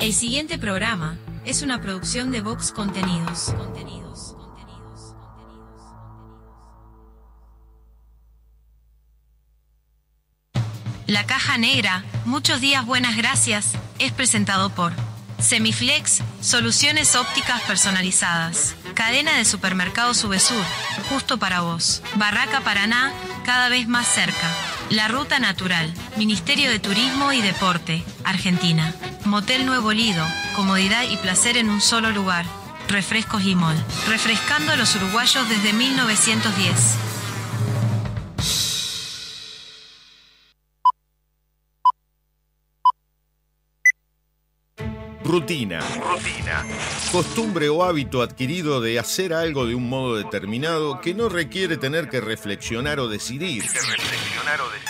El siguiente programa es una producción de Vox Contenidos. Contenidos. La caja negra, muchos días buenas gracias, es presentado por Semiflex, soluciones ópticas personalizadas. Cadena de supermercados Subesur, justo para vos. Barraca Paraná, cada vez más cerca. La Ruta Natural, Ministerio de Turismo y Deporte, Argentina. Motel Nuevo Lido, comodidad y placer en un solo lugar. Refrescos y Mol, refrescando a los uruguayos desde 1910. Rutina. Rutina. Costumbre o hábito adquirido de hacer algo de un modo determinado que no requiere tener que reflexionar o decidir. reflexionar o decidir.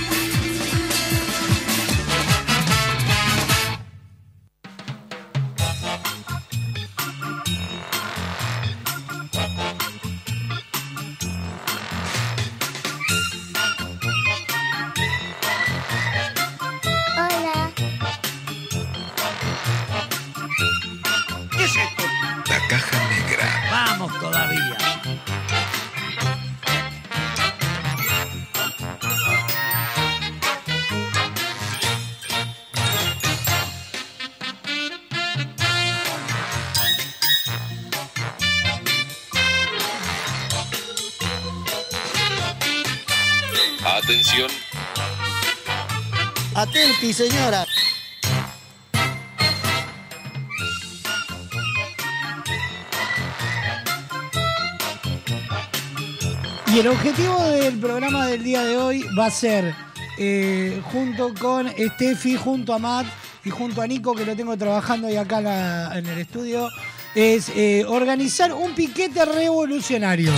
Señora. Y el objetivo del programa del día de hoy va a ser, eh, junto con Steffi, junto a Matt y junto a Nico, que lo tengo trabajando hoy acá en el estudio, es eh, organizar un piquete revolucionario.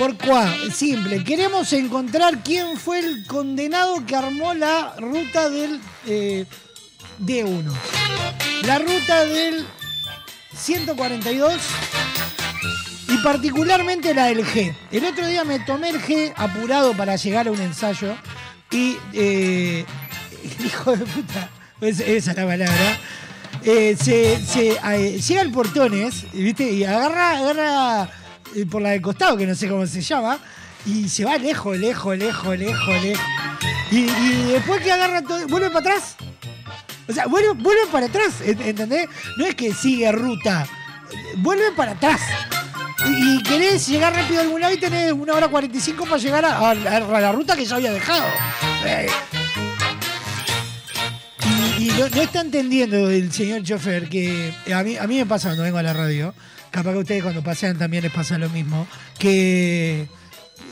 ¿Por cuál? Simple. Queremos encontrar quién fue el condenado que armó la ruta del eh, D1. La ruta del 142 y particularmente la del G. El otro día me tomé el G apurado para llegar a un ensayo y, eh, hijo de puta, es- esa es la palabra, eh, se, se, eh, llega al portones, ¿viste? Y agarra, agarra por la de costado, que no sé cómo se llama, y se va lejos, lejos, lejos, lejos, lejos. Y, después que agarra todo, vuelve para atrás. O sea, vuelve, vuelve para atrás, ¿ent- ¿entendés? No es que sigue ruta, vuelve para atrás. Y, y querés llegar rápido a algún lado y tenés una hora 45 para llegar a, la ruta que ya había dejado. Eh. Y, no está entendiendo el señor chofer que a mí, a mí me pasa cuando vengo a la radio, capaz que ustedes cuando pasean también les pasa lo mismo, que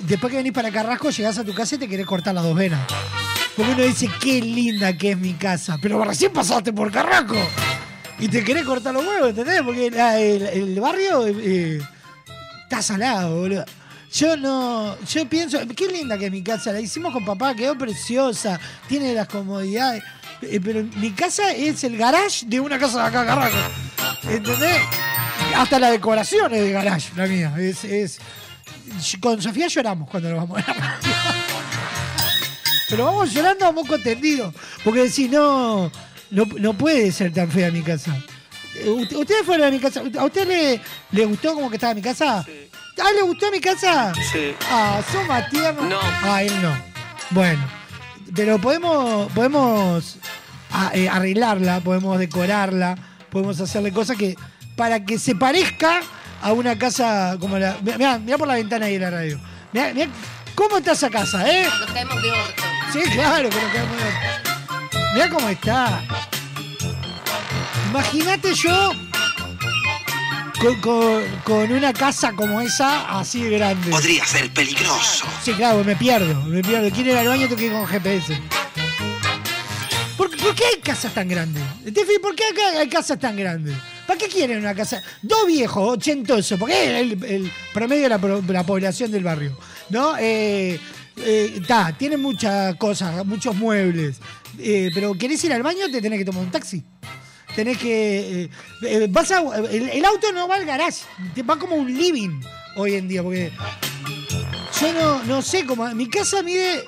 después que venís para Carrasco llegás a tu casa y te querés cortar las dos venas. Porque uno dice, qué linda que es mi casa, pero recién pasaste por Carrasco. Y te querés cortar los huevos, ¿entendés? Porque el barrio eh, está salado, boludo. Yo no, yo pienso, qué linda que es mi casa, la hicimos con papá, quedó preciosa, tiene las comodidades, eh, pero mi casa es el garage de una casa de acá, Carrasco. ¿Entendés? Hasta la decoración es de garage, la mía. Es, es, con Sofía lloramos cuando nos vamos a la radio. Pero vamos llorando a moco tendido. Porque si no, no, no puede ser tan fea mi casa. ¿usted- ¿Ustedes fueron a mi casa? ¿A usted le, le gustó como que estaba mi casa? ¿Ah, le gustó mi casa? Sí. Ah, son más tiernos. No. Ah, él no. Bueno. Pero podemos, podemos a- eh, arreglarla, podemos decorarla, podemos hacerle cosas que para que se parezca a una casa como la. Mirá, mirá por la ventana ahí de la radio. Mirá, mirá cómo está esa casa, ¿eh? Nos caemos de orto. Sí, claro que nos quedamos de- Mirá cómo está. Imagínate yo con, con- con una casa como esa, así de grande. Podría ser peligroso. Sí, claro, me pierdo, me pierdo. Quiero ir al baño, tengo que ir con GPS. ¿Por, por qué hay casas tan grandes? ¿por qué acá hay casas tan grandes? ¿Para qué quieren una casa? Dos viejos, ochentosos, porque es el, el promedio de la, población del barrio, ¿no? Eh, eh, tienen muchas cosas, muchos muebles, eh, pero ¿querés ir al baño? Te tenés que tomar un taxi. Tenés que. eh, eh, vas a- el, auto no va al garage, va como un living hoy en día, porque yo no, no sé cómo. Mi casa mide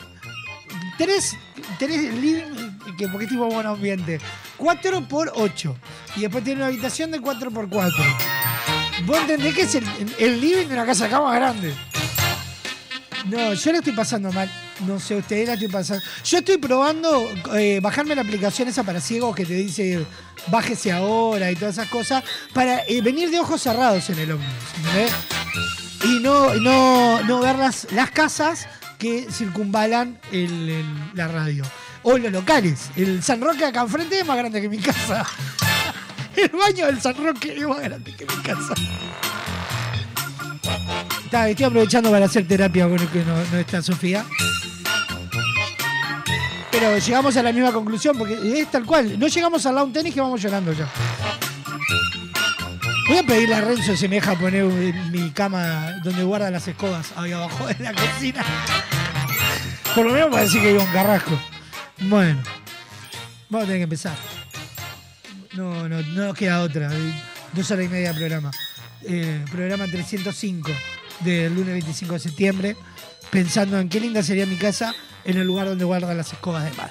tres, tres living, que porque es tipo buen ambiente. 4 por 8 Y después tiene una habitación de 4 por 4 Vos entendés que es el, living de una casa acá más grande. No, yo la estoy pasando mal. No sé, ustedes la estoy pasando. Yo estoy probando eh, bajarme la aplicación esa para ciegos que te dice bájese ahora y todas esas cosas para eh, venir de ojos cerrados en el ómnibus. ¿entendés? Y no, no, no ver las, las casas que circunvalan el- la radio. O los locales. El San Roque acá enfrente es más grande que mi casa. El baño del San Roque es más grande que mi casa. Estoy aprovechando para hacer terapia con el que no, está Sofía. Pero llegamos a la misma conclusión porque es tal cual. No llegamos al lawn tenis que vamos llorando ya. Voy a pedirle a Renzo si me deja poner mi cama donde guarda las escobas ahí abajo de la cocina. Por lo menos para decir que iba un carrasco. Bueno, vamos a tener que empezar. No, no, no nos queda otra. Dos horas y media de programa. Eh, programa 305 del lunes 25 de septiembre. Pensando en qué linda sería mi casa en el lugar donde guardan las escobas de mar.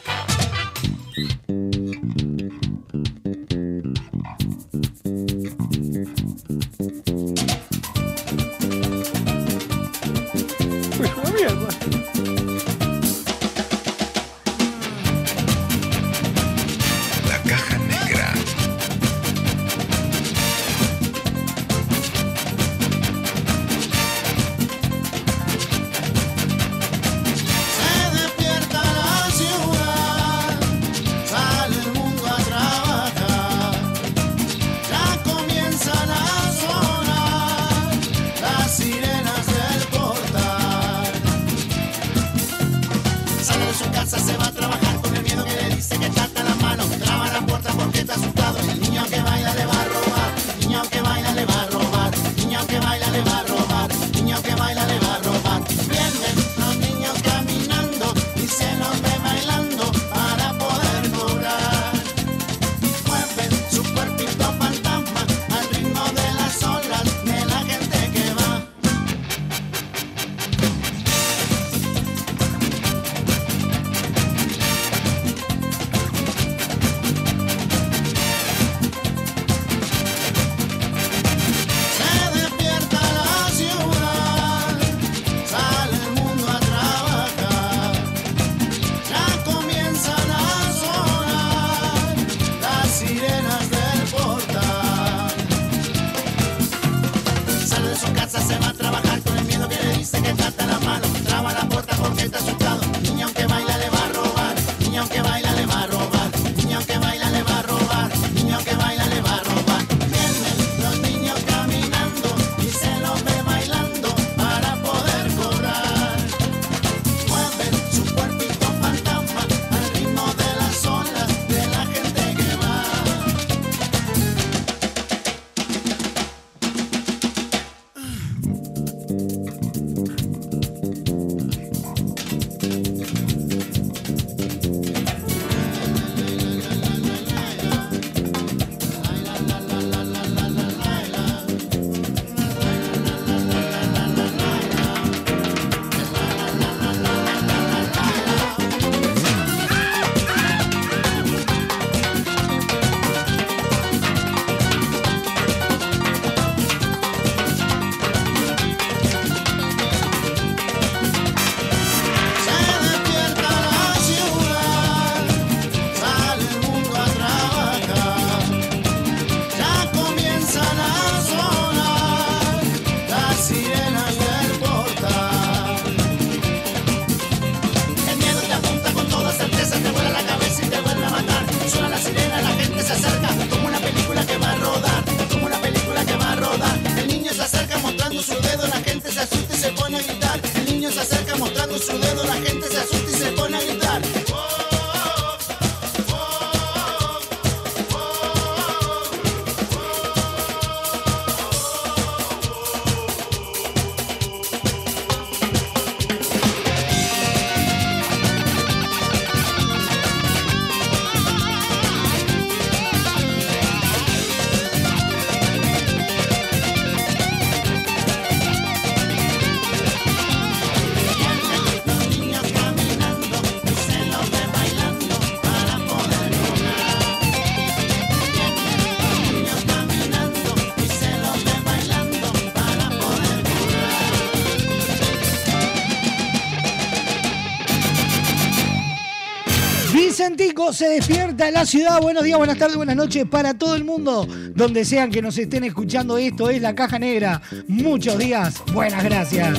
Se despierta la ciudad. Buenos días, buenas tardes, buenas noches para todo el mundo. Donde sean que nos estén escuchando, esto es La Caja Negra. Muchos días, buenas gracias.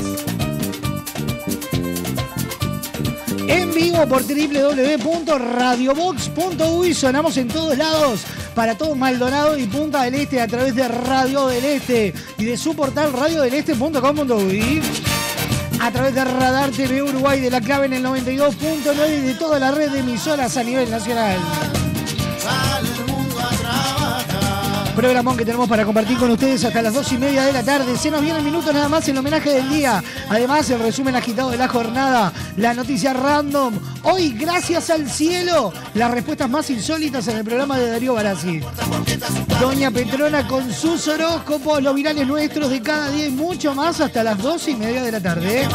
En vivo por www.radiobox.uy sonamos en todos lados para todo Maldonado y Punta del Este a través de Radio del Este y de su portal radiodeleste.com.uy a través de Radar TV Uruguay de la clave en el 92.9 y de toda la red de emisoras a nivel nacional. Programón que tenemos para compartir con ustedes hasta las dos y media de la tarde. Se nos viene el minuto nada más el homenaje del día. Además, el resumen agitado de la jornada, la noticia random. Hoy, gracias al cielo, las respuestas más insólitas en el programa de Darío Barassi. Doña Petrona con sus horóscopos, los virales nuestros de cada día y mucho más hasta las dos y media de la tarde.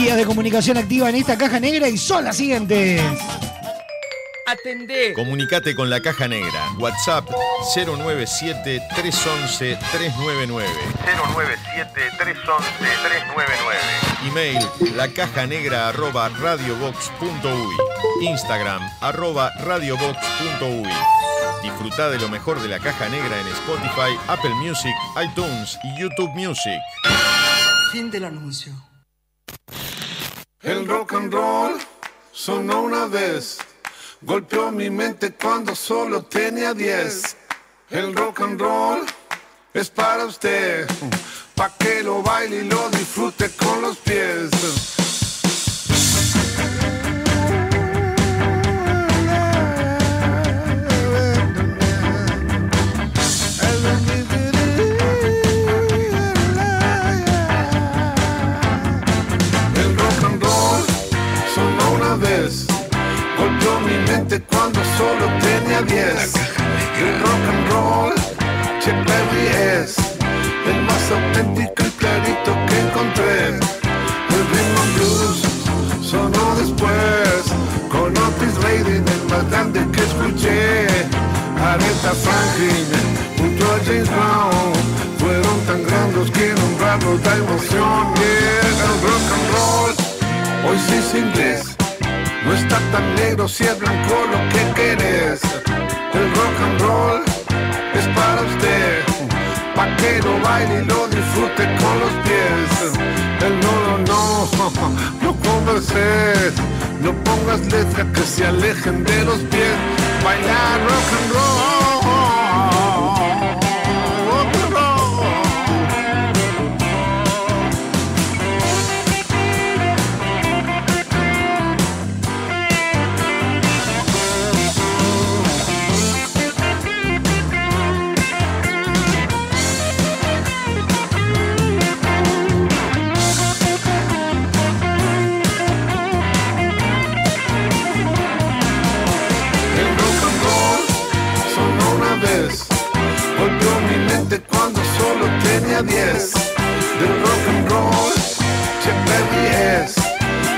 Vías de comunicación activa en esta caja negra y son las siguientes. Atendé. Comunicate con la caja negra. WhatsApp 097-311-399. 097-311-399. Email lacajanegra arroba radiobox.uy. Instagram arroba radiobox.uy. Disfruta de lo mejor de la caja negra en Spotify, Apple Music, iTunes y YouTube Music. Fin del anuncio. El rock and roll sonó una vez, golpeó mi mente cuando solo tenía 10. El rock and roll es para usted, pa' que lo baile y lo disfrute con los pies. Cuando solo tenía 10. El rock and roll, Chuck Berry es el más auténtico y clarito que encontré. El and blues sonó después, con Otis Redding, el más grande que escuché. Aretha Franklin, junto a James Brown, fueron tan grandes que nombrarlos da emoción. Yeah, el rock and roll, hoy sí es inglés. No está tan negro si es blanco lo que querés. El rock and roll es para usted. que lo baile y lo disfrute con los pies. El no, no, no, no converses, no pongas letras que se alejen de los pies. Bailar rock and roll. Tenía 10. Del rock and roll, Che Perry es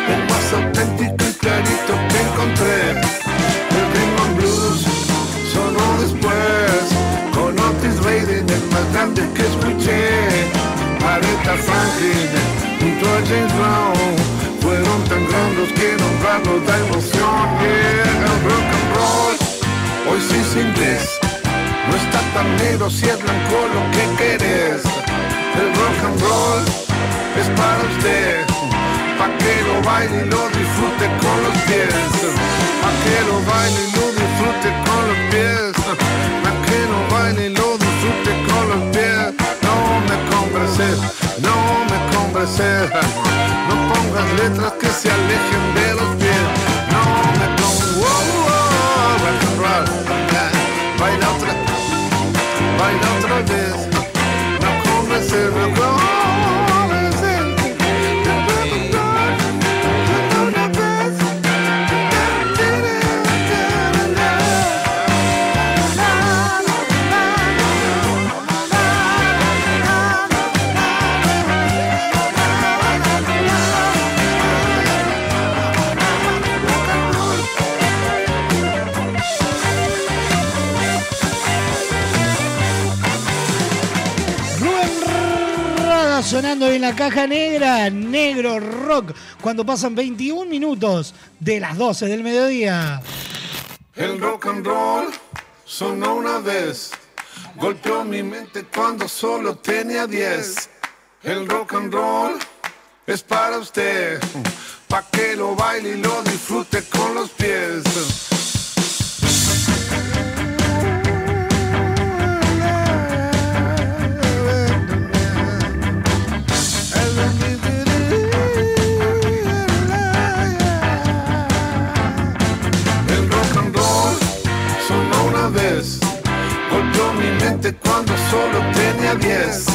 el más auténtico y clarito que encontré. El rhythm blues sonó después, con Otis Redding el más grande que escuché. Aretha Franklin junto a James Brown fueron tan grandes que nombrarlos da emoción. El rock and roll hoy sí es inglés. No está tan negro si es blanco lo que querés. El rock and roll es para usted. Pa' que lo baile y lo disfrute con los pies. Pa' que lo baile y lo disfrute con los pies. Pa' baile y lo disfrute con los pies. No me converses, no me converses. No pongas letras que se alejen de los pies. No me converses. rock and roll. Baila otra, baila otra vez. No converses, sonando en la caja negra, negro rock, cuando pasan 21 minutos de las 12 del mediodía. El rock and roll sonó una vez, golpeó mi mente cuando solo tenía 10. El rock and roll es para usted, pa' que lo baile y lo disfrute con los pies. Solo tenía 10.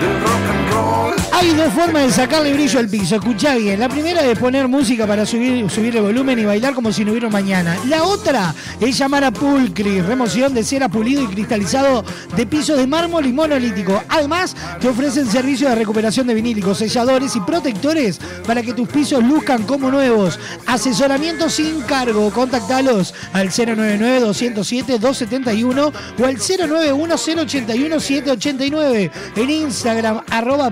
Del rock and roll Hay dos formas de sacarle brillo al piso. Escuchá bien. La primera es poner música para subir, el volumen y bailar como si no hubiera mañana. La otra es llamar a Pulcris, remoción de cera pulido y cristalizado de pisos de mármol y monolítico. Además, te ofrecen servicios de recuperación de vinílicos, selladores y protectores para que tus pisos luzcan como nuevos. Asesoramiento sin cargo. Contactalos al 099-207-271 o al 091-081-789. En Instagram, arroba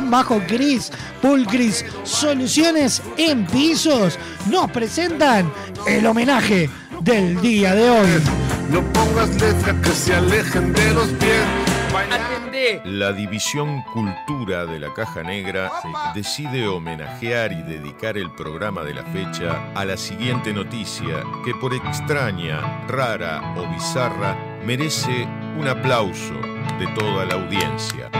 bajo Cris. Pulcris Soluciones en Pisos nos presentan el homenaje del día de hoy. No pongas letras que se alejen de los pies. La División Cultura de la Caja Negra decide homenajear y dedicar el programa de la fecha a la siguiente noticia que por extraña, rara o bizarra merece un aplauso de toda la audiencia.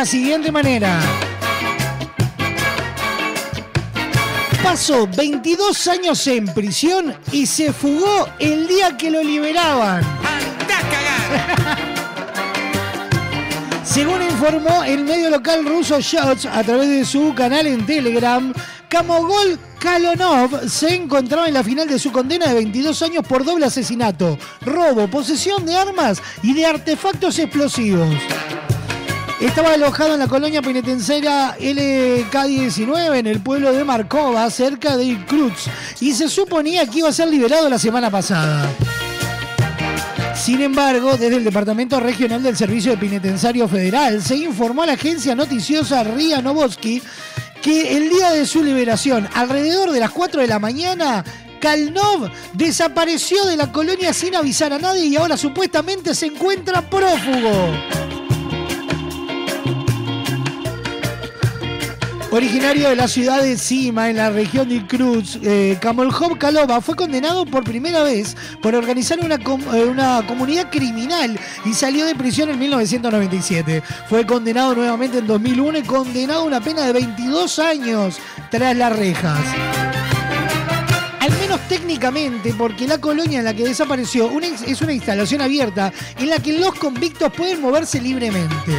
La siguiente manera. Pasó 22 años en prisión y se fugó el día que lo liberaban. Según informó el medio local ruso Shots a través de su canal en Telegram, Kamogol Kalonov se encontraba en la final de su condena de 22 años por doble asesinato, robo, posesión de armas y de artefactos explosivos. Estaba alojado en la colonia penitenciaria LK-19 en el pueblo de Markova, cerca de Kruz, y se suponía que iba a ser liberado la semana pasada. Sin embargo, desde el Departamento Regional del Servicio de Penitenciario Federal se informó a la agencia noticiosa RIA Novoski que el día de su liberación, alrededor de las 4 de la mañana, Kalnov desapareció de la colonia sin avisar a nadie y ahora supuestamente se encuentra prófugo. Originario de la ciudad de Sima, en la región de Cruz, eh, Kamoljov Kalova fue condenado por primera vez por organizar una, eh, una comunidad criminal y salió de prisión en 1997. Fue condenado nuevamente en 2001 y condenado a una pena de 22 años tras las rejas. Técnicamente, porque la colonia en la que desapareció es una instalación abierta en la que los convictos pueden moverse libremente.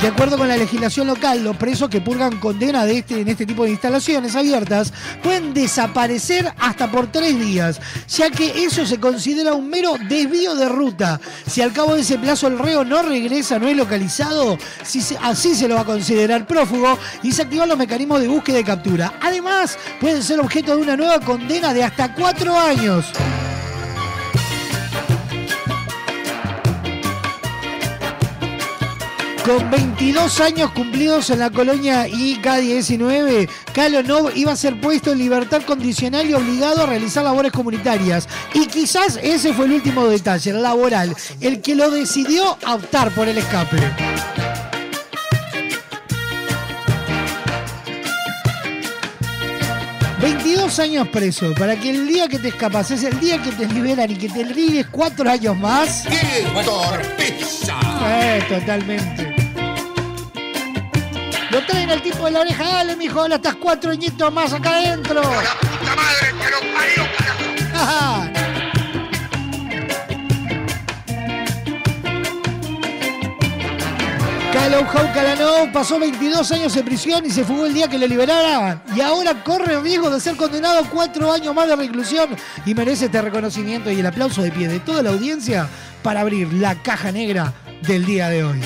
De acuerdo con la legislación local, los presos que purgan condena de este, en este tipo de instalaciones abiertas pueden desaparecer hasta por tres días, ya que eso se considera un mero desvío de ruta. Si al cabo de ese plazo el reo no regresa, no es localizado, así se lo va a considerar prófugo y se activan los mecanismos de búsqueda y captura. Además, pueden ser objeto de una nueva condena de hasta cuatro años. Con 22 años cumplidos en la colonia IK-19, Kalonov iba a ser puesto en libertad condicional y obligado a realizar labores comunitarias. Y quizás ese fue el último detalle, el laboral, el que lo decidió optar por el escape. ...22 años preso... ...para que el día que te escapas... ...es el día que te liberan... ...y que te vives cuatro años más... ¡Qué torpeza! Eh, totalmente. Lo traen al tipo de la oreja, dale, mijo, dale, estás cuatro añitos más acá adentro. ¡La madre que lo parió, carajo! Ajá. Kalauhau Kalanov pasó 22 años en prisión y se fugó el día que le liberaran. Y ahora corre el riesgo de ser condenado a cuatro años más de reclusión y merece este reconocimiento y el aplauso de pie de toda la audiencia para abrir la caja negra del día de hoy.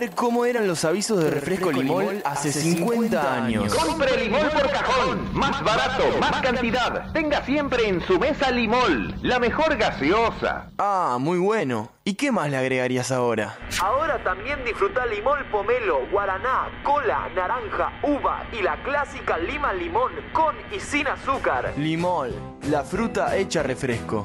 Ver cómo eran los avisos de refresco limol hace 50 años. Compre limol por cajón. Más barato, más cantidad. Tenga siempre en su mesa limol. La mejor gaseosa. Ah, muy bueno. ¿Y qué más le agregarías ahora? Ahora también disfruta limol pomelo, guaraná, cola, naranja, uva y la clásica lima limón con y sin azúcar. Limol, la fruta hecha refresco.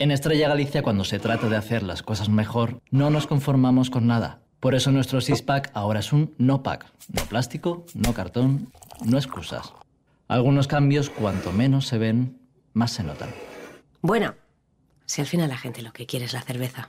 En Estrella Galicia, cuando se trata de hacer las cosas mejor, no nos conformamos con nada. Por eso nuestro six-pack ahora es un no-pack. No plástico, no cartón, no excusas. Algunos cambios, cuanto menos se ven, más se notan. Bueno, si al final la gente lo que quiere es la cerveza.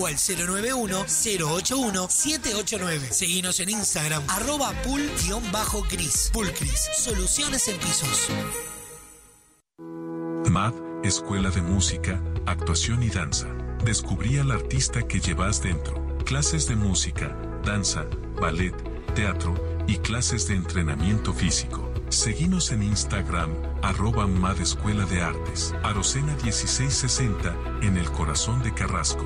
o al 091-081-789. Seguinos en Instagram, arroba pul-cris. Pulcris, soluciones en pisos. MAD, Escuela de Música, Actuación y Danza. Descubrí al artista que llevas dentro. Clases de música, danza, ballet, teatro y clases de entrenamiento físico. Seguinos en Instagram, arroba MAD Escuela de Artes. Arocena 1660, en el corazón de Carrasco.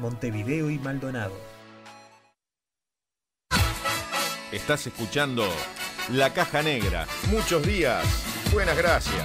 Montevideo y Maldonado. Estás escuchando La Caja Negra. Muchos días. Buenas gracias.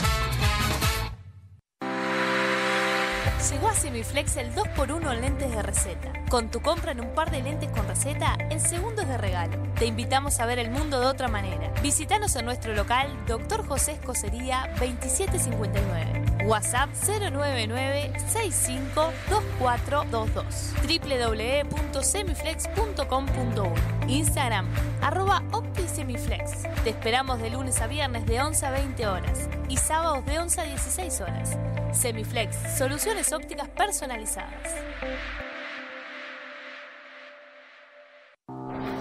Llegó a Semiflex el 2x1 en lentes de receta. Con tu compra en un par de lentes con receta, el segundo es de regalo. Te invitamos a ver el mundo de otra manera. Visítanos en nuestro local Dr. José Escocería 2759. WhatsApp 099-652422. www.semiflex.com.1 Instagram arroba OptiSemiflex. Te esperamos de lunes a viernes de 11 a 20 horas y sábados de 11 a 16 horas. Semiflex, soluciones ópticas personalizadas.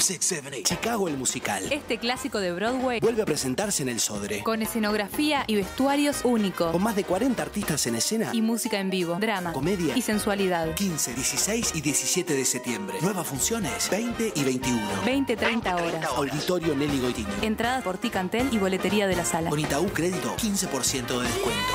678. Chicago el musical. Este clásico de Broadway Vuelve a presentarse en el Sodre. con escenografía y vestuarios únicos Con más de 40 artistas en escena. y música en vivo, drama, Comedia. y sensualidad. 15, 16 y 17 de septiembre. Nuevas funciones 20 y 21. 20-30 horas. Auditorio Nelly Goitini. Entradas por Ticantel y boletería de la sala. Con Itaú Crédito, 15% de descuento.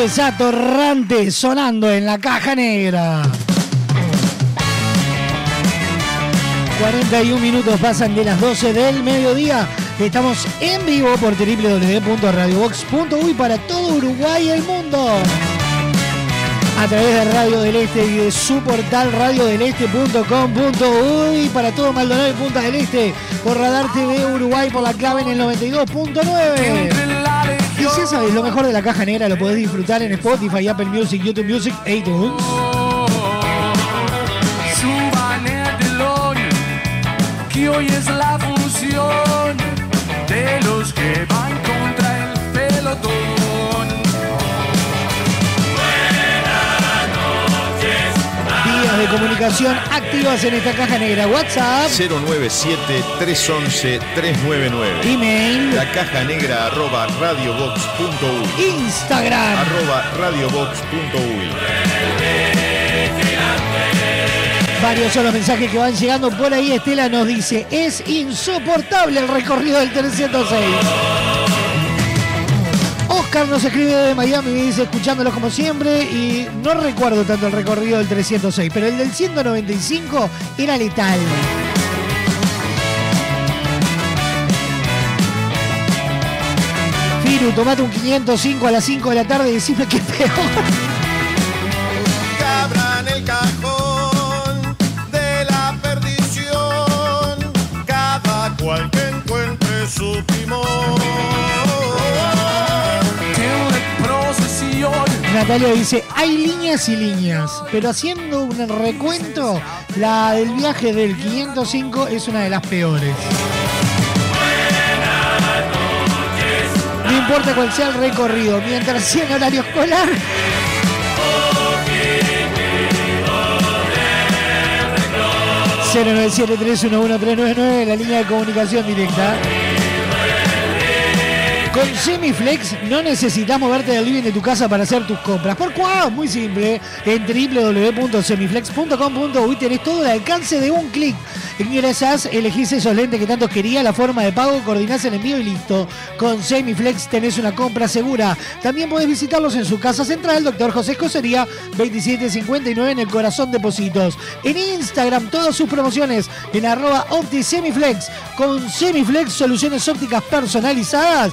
noches, atorrante, sonando en la caja negra. 41 minutos pasan de las 12 del mediodía. Estamos en vivo por www.radiobox.uy para todo Uruguay y el mundo. A través de Radio del Este y de su portal radiodeleste.com.uy para todo Maldonado y Punta del Este por Radar TV Uruguay por la clave en el 92.9. Y si sabes, lo mejor de la caja negra lo podés disfrutar en Spotify, Apple Music, YouTube Music iTunes. Es. Comunicación activas en esta caja negra. WhatsApp, 097-311-399. Email. La caja negra arroba radiobox.uy. Instagram. Arroba radiobox.uy. Varios son los mensajes que van llegando por ahí. Estela nos dice, es insoportable el recorrido del 306. Oscar nos escribe de Miami y dice, escuchándolo como siempre, y no recuerdo tanto el recorrido del 306, pero el del 195 era letal. Firu, tomate un 505 a las 5 de la tarde y decime es peor. Que abran el cajón Natalia dice, hay líneas y líneas, pero haciendo un recuento, la del viaje del 505 es una de las peores. No importa cuál sea el recorrido, mientras sea en horario escolar. nueve la línea de comunicación directa. Con Semiflex no necesitas moverte del living de tu casa para hacer tus compras. ¿Por cuál? Muy simple. En www.semiflex.com.uy tenés todo el alcance de un clic. Ingresás, elegís esos lentes que tanto quería, la forma de pago, coordinás el envío y listo. Con Semiflex tenés una compra segura. También podés visitarlos en su casa central, Doctor José Escocería, 2759 en el corazón de Positos. En Instagram, todas sus promociones en arroba OptiSemiflex. Con Semiflex, soluciones ópticas personalizadas.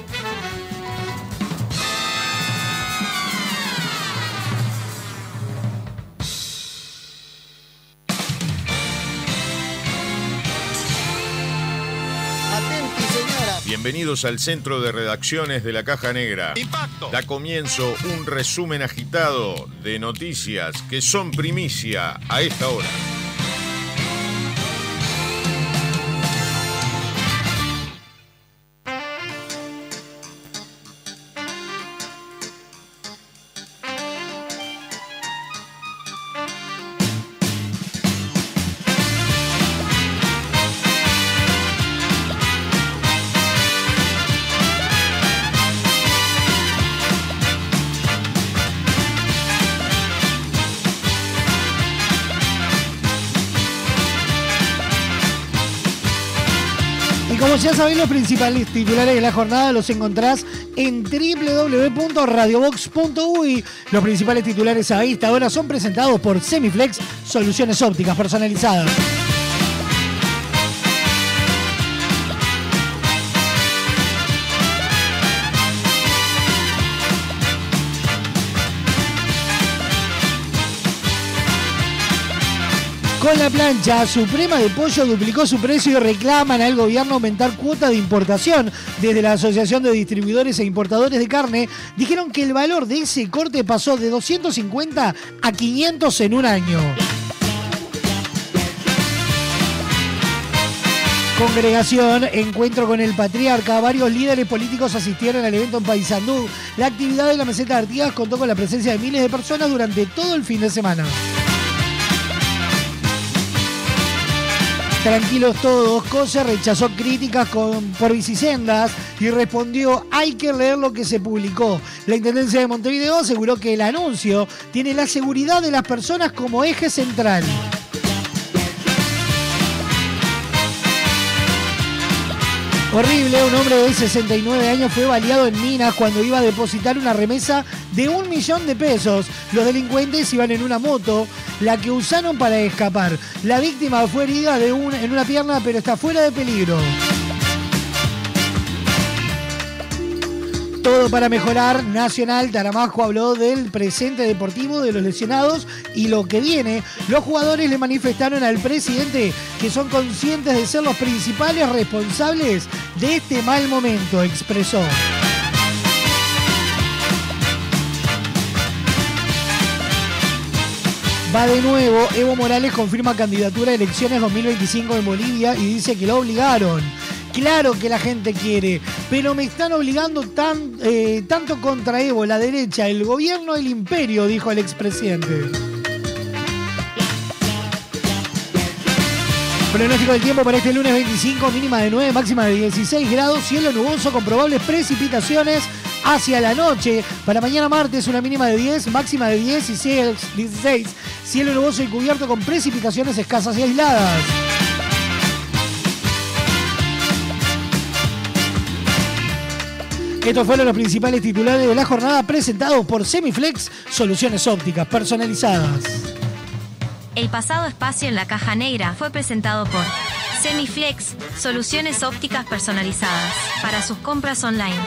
Bienvenidos al centro de redacciones de la Caja Negra. Da comienzo un resumen agitado de noticias que son primicia a esta hora. Sabéis, los principales titulares de la jornada los encontrás en www.radiobox.uy. Los principales titulares a esta hora son presentados por Semiflex, soluciones ópticas personalizadas. La plancha suprema de pollo duplicó su precio y reclaman al gobierno aumentar cuota de importación. Desde la Asociación de Distribuidores e Importadores de Carne dijeron que el valor de ese corte pasó de 250 a 500 en un año. Congregación, encuentro con el patriarca. Varios líderes políticos asistieron al evento en Paysandú. La actividad de la meseta de Artigas contó con la presencia de miles de personas durante todo el fin de semana. Tranquilos todos, Cosa rechazó críticas por bicisendas y respondió hay que leer lo que se publicó. La Intendencia de Montevideo aseguró que el anuncio tiene la seguridad de las personas como eje central. Horrible, un hombre de 69 años fue baleado en Minas cuando iba a depositar una remesa de un millón de pesos. Los delincuentes iban en una moto, la que usaron para escapar. La víctima fue herida de un- en una pierna, pero está fuera de peligro. Todo para mejorar. Nacional Taramajo habló del presente deportivo de los lesionados y lo que viene. Los jugadores le manifestaron al presidente que son conscientes de ser los principales responsables de este mal momento, expresó. Va de nuevo, Evo Morales confirma candidatura a elecciones 2025 en Bolivia y dice que lo obligaron. Claro que la gente quiere, pero me están obligando tan, eh, tanto contra Evo, la derecha, el gobierno, el imperio, dijo el expresidente. Pronóstico del tiempo para este lunes 25, mínima de 9, máxima de 16 grados, cielo nuboso con probables precipitaciones hacia la noche. Para mañana martes una mínima de 10, máxima de 16, 16 cielo nuboso y cubierto con precipitaciones escasas y aisladas. Estos fueron los principales titulares de la jornada presentados por Semiflex, soluciones ópticas personalizadas. El pasado espacio en la caja negra fue presentado por Semiflex, soluciones ópticas personalizadas para sus compras online.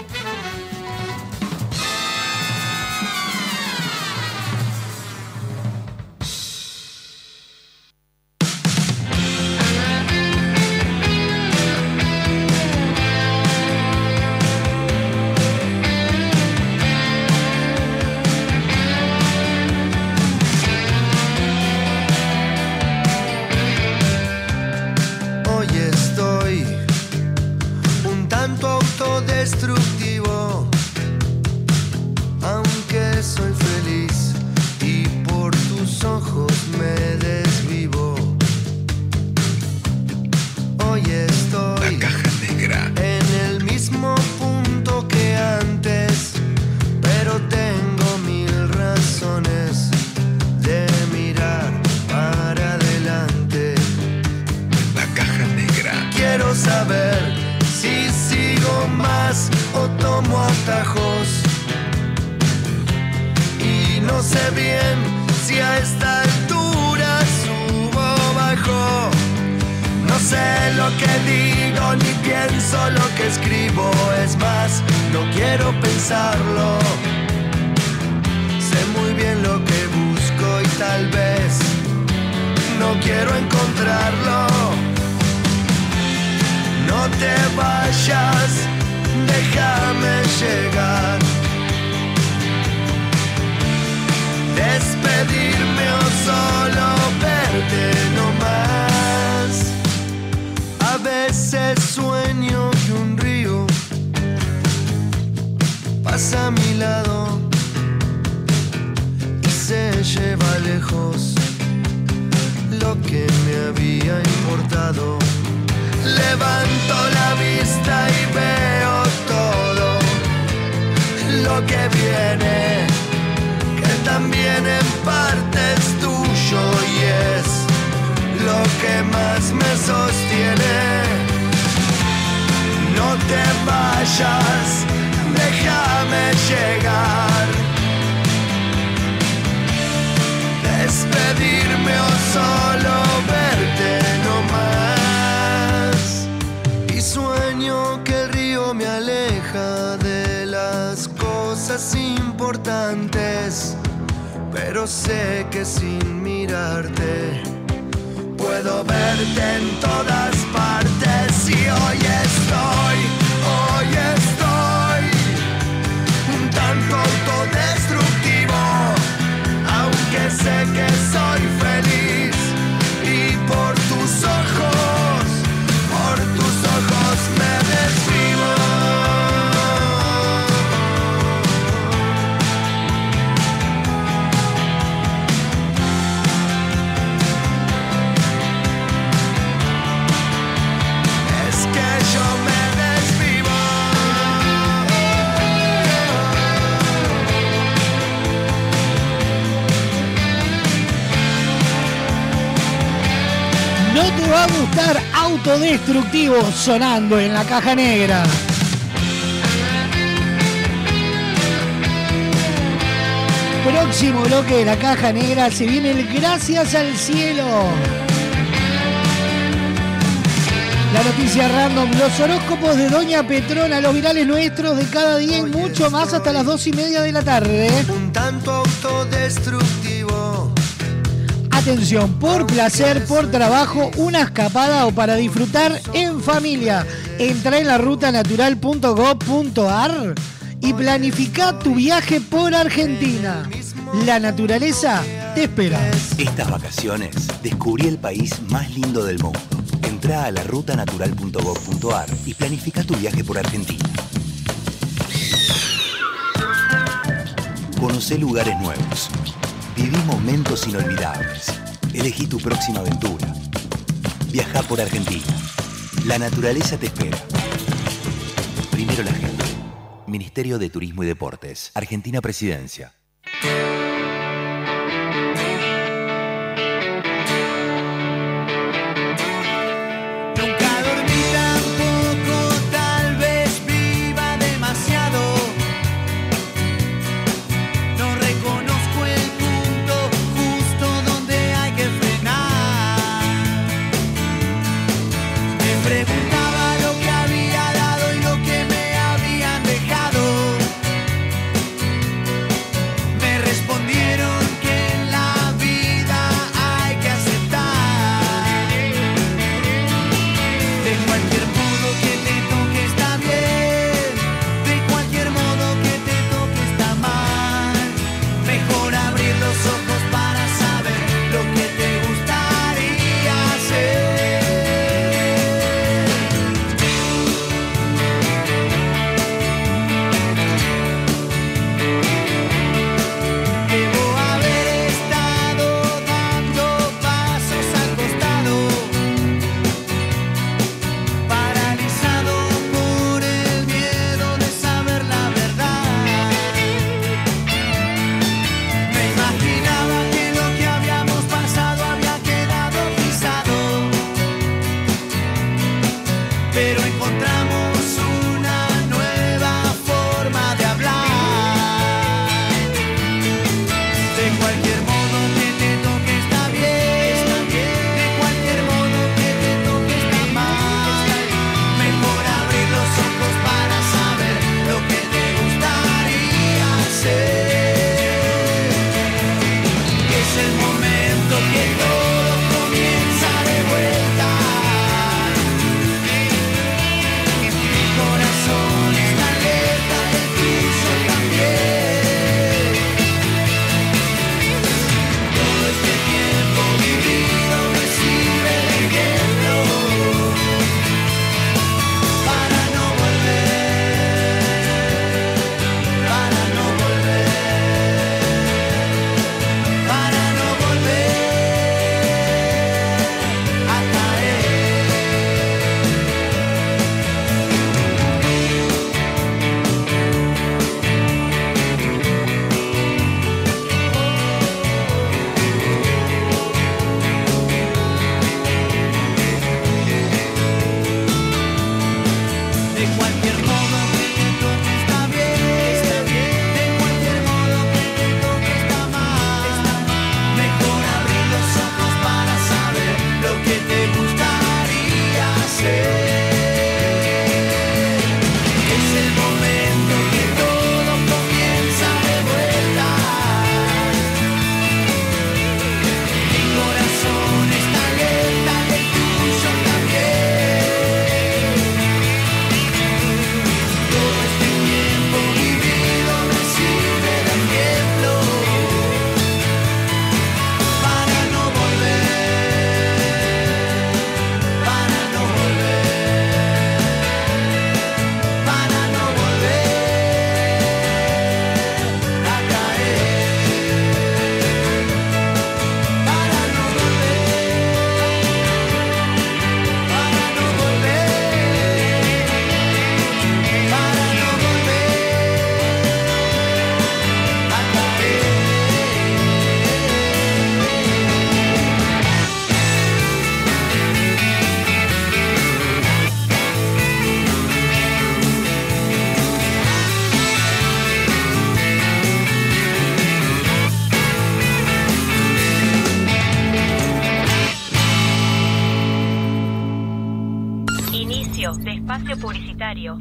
Autodestructivo sonando en la caja negra. Próximo bloque de la caja negra se viene el Gracias al Cielo. La noticia random, los horóscopos de Doña Petrona, los virales nuestros de cada día y mucho más hasta las dos y media de la tarde. Un tanto autodestructivo. Atención, por placer, por trabajo, una escapada o para disfrutar en familia. Entra en la rutanatural.gov.ar y planifica tu viaje por Argentina. La naturaleza te espera. Estas vacaciones descubrí el país más lindo del mundo. Entra a la rutanatural.gov.ar y planifica tu viaje por Argentina. Conoce lugares nuevos. Viví momentos inolvidables. Elegí tu próxima aventura. Viaja por Argentina. La naturaleza te espera. Primero la gente. Ministerio de Turismo y Deportes. Argentina Presidencia.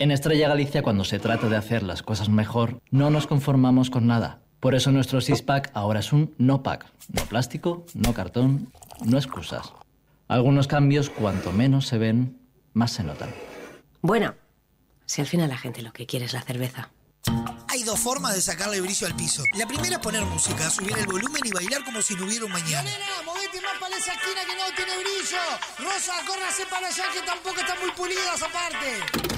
En Estrella Galicia, cuando se trata de hacer las cosas mejor, no nos conformamos con nada. Por eso nuestro six-pack ahora es un no-pack. No plástico, no cartón, no excusas. Algunos cambios, cuanto menos se ven, más se notan. Bueno, si al final la gente lo que quiere es la cerveza. Hay dos formas de sacarle brillo al piso. La primera es poner música, subir el volumen y bailar como si no hubiera un mañana. Nena, movete más para esa esquina que no tiene brillo. Rosa, córrase para allá que tampoco están muy pulidas aparte.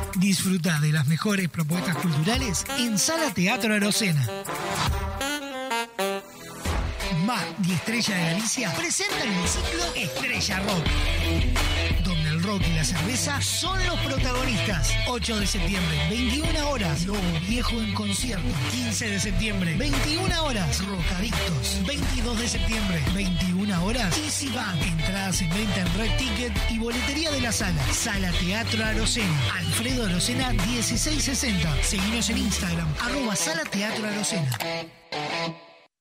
Disfruta de las mejores propuestas culturales en Sala Teatro Arocena. Mar y Estrella de Galicia presentan el ciclo Estrella Rock, rock y la cerveza son los protagonistas. 8 de septiembre, 21 horas, Lobo Viejo en concierto. 15 de septiembre, 21 horas, Rocadictos. 22 de septiembre, 21 horas, Easy Band. Entradas en venta en Red Ticket y boletería de la sala. Sala Teatro Arocena. Alfredo Arocena 1660. Seguinos en Instagram, arroba Sala Teatro Arocena.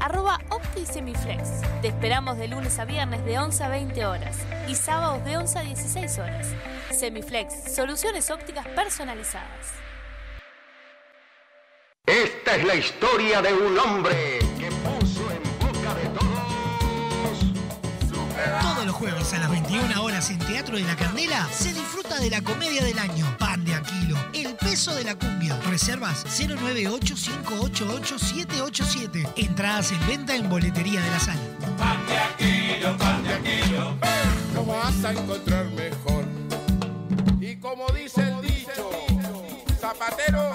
arroba OptiSemiflex. Te esperamos de lunes a viernes de 11 a 20 horas y sábados de 11 a 16 horas. Semiflex, soluciones ópticas personalizadas. Esta es la historia de un hombre que Todos los jueves a las 21 horas en Teatro de la Candela se disfruta de la comedia del año, Pan de Aquilo, El peso de la cumbia. Reservas 098-588-787. Entradas en venta en boletería de la sala. Pan de Aquilo, pan de Aquilo. No vas a encontrar mejor. Y como dice el dicho, zapatero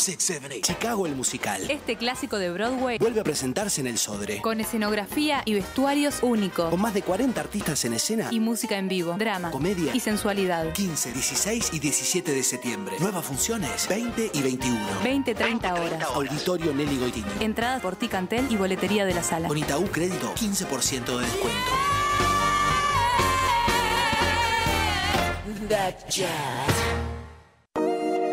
678. Chicago el musical. Este clásico de Broadway Vuelve a presentarse en el Sodre. con escenografía y vestuarios únicos Con más de 40 artistas en escena. y música en vivo, drama, Comedia. y sensualidad. 15, 16 y 17 de septiembre. Nuevas funciones 20 y 21. 20-30 horas. Auditorio Nelly Goitini. Entradas por Ticantel y boletería de la sala. Con Itaú Crédito, 15% de descuento.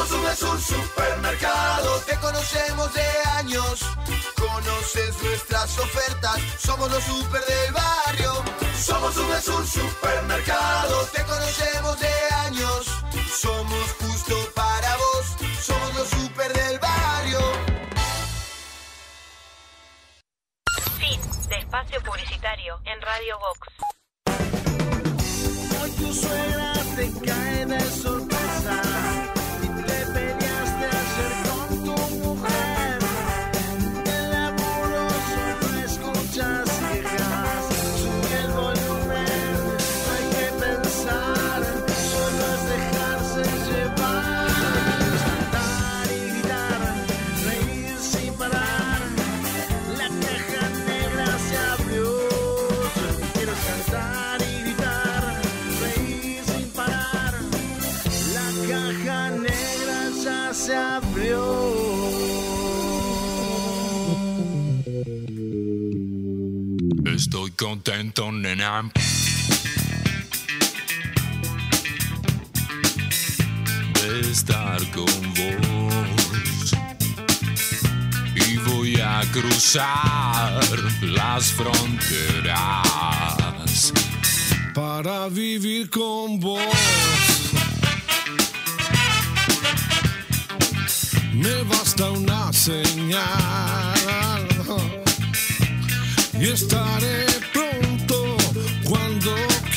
Somos VSUR Supermercado, te conocemos de años. Conoces nuestras ofertas, somos los super del barrio. Somos VSUR Supermercado, te conocemos de años. Somos justo para vos, somos los super del barrio. Fin de espacio publicitario en Radio Vox. Hoy tu suegra te cae de sorpresa contento, nena. De estar con vos. Y voy a cruzar las fronteras para vivir con vos. Me basta una señal y estaré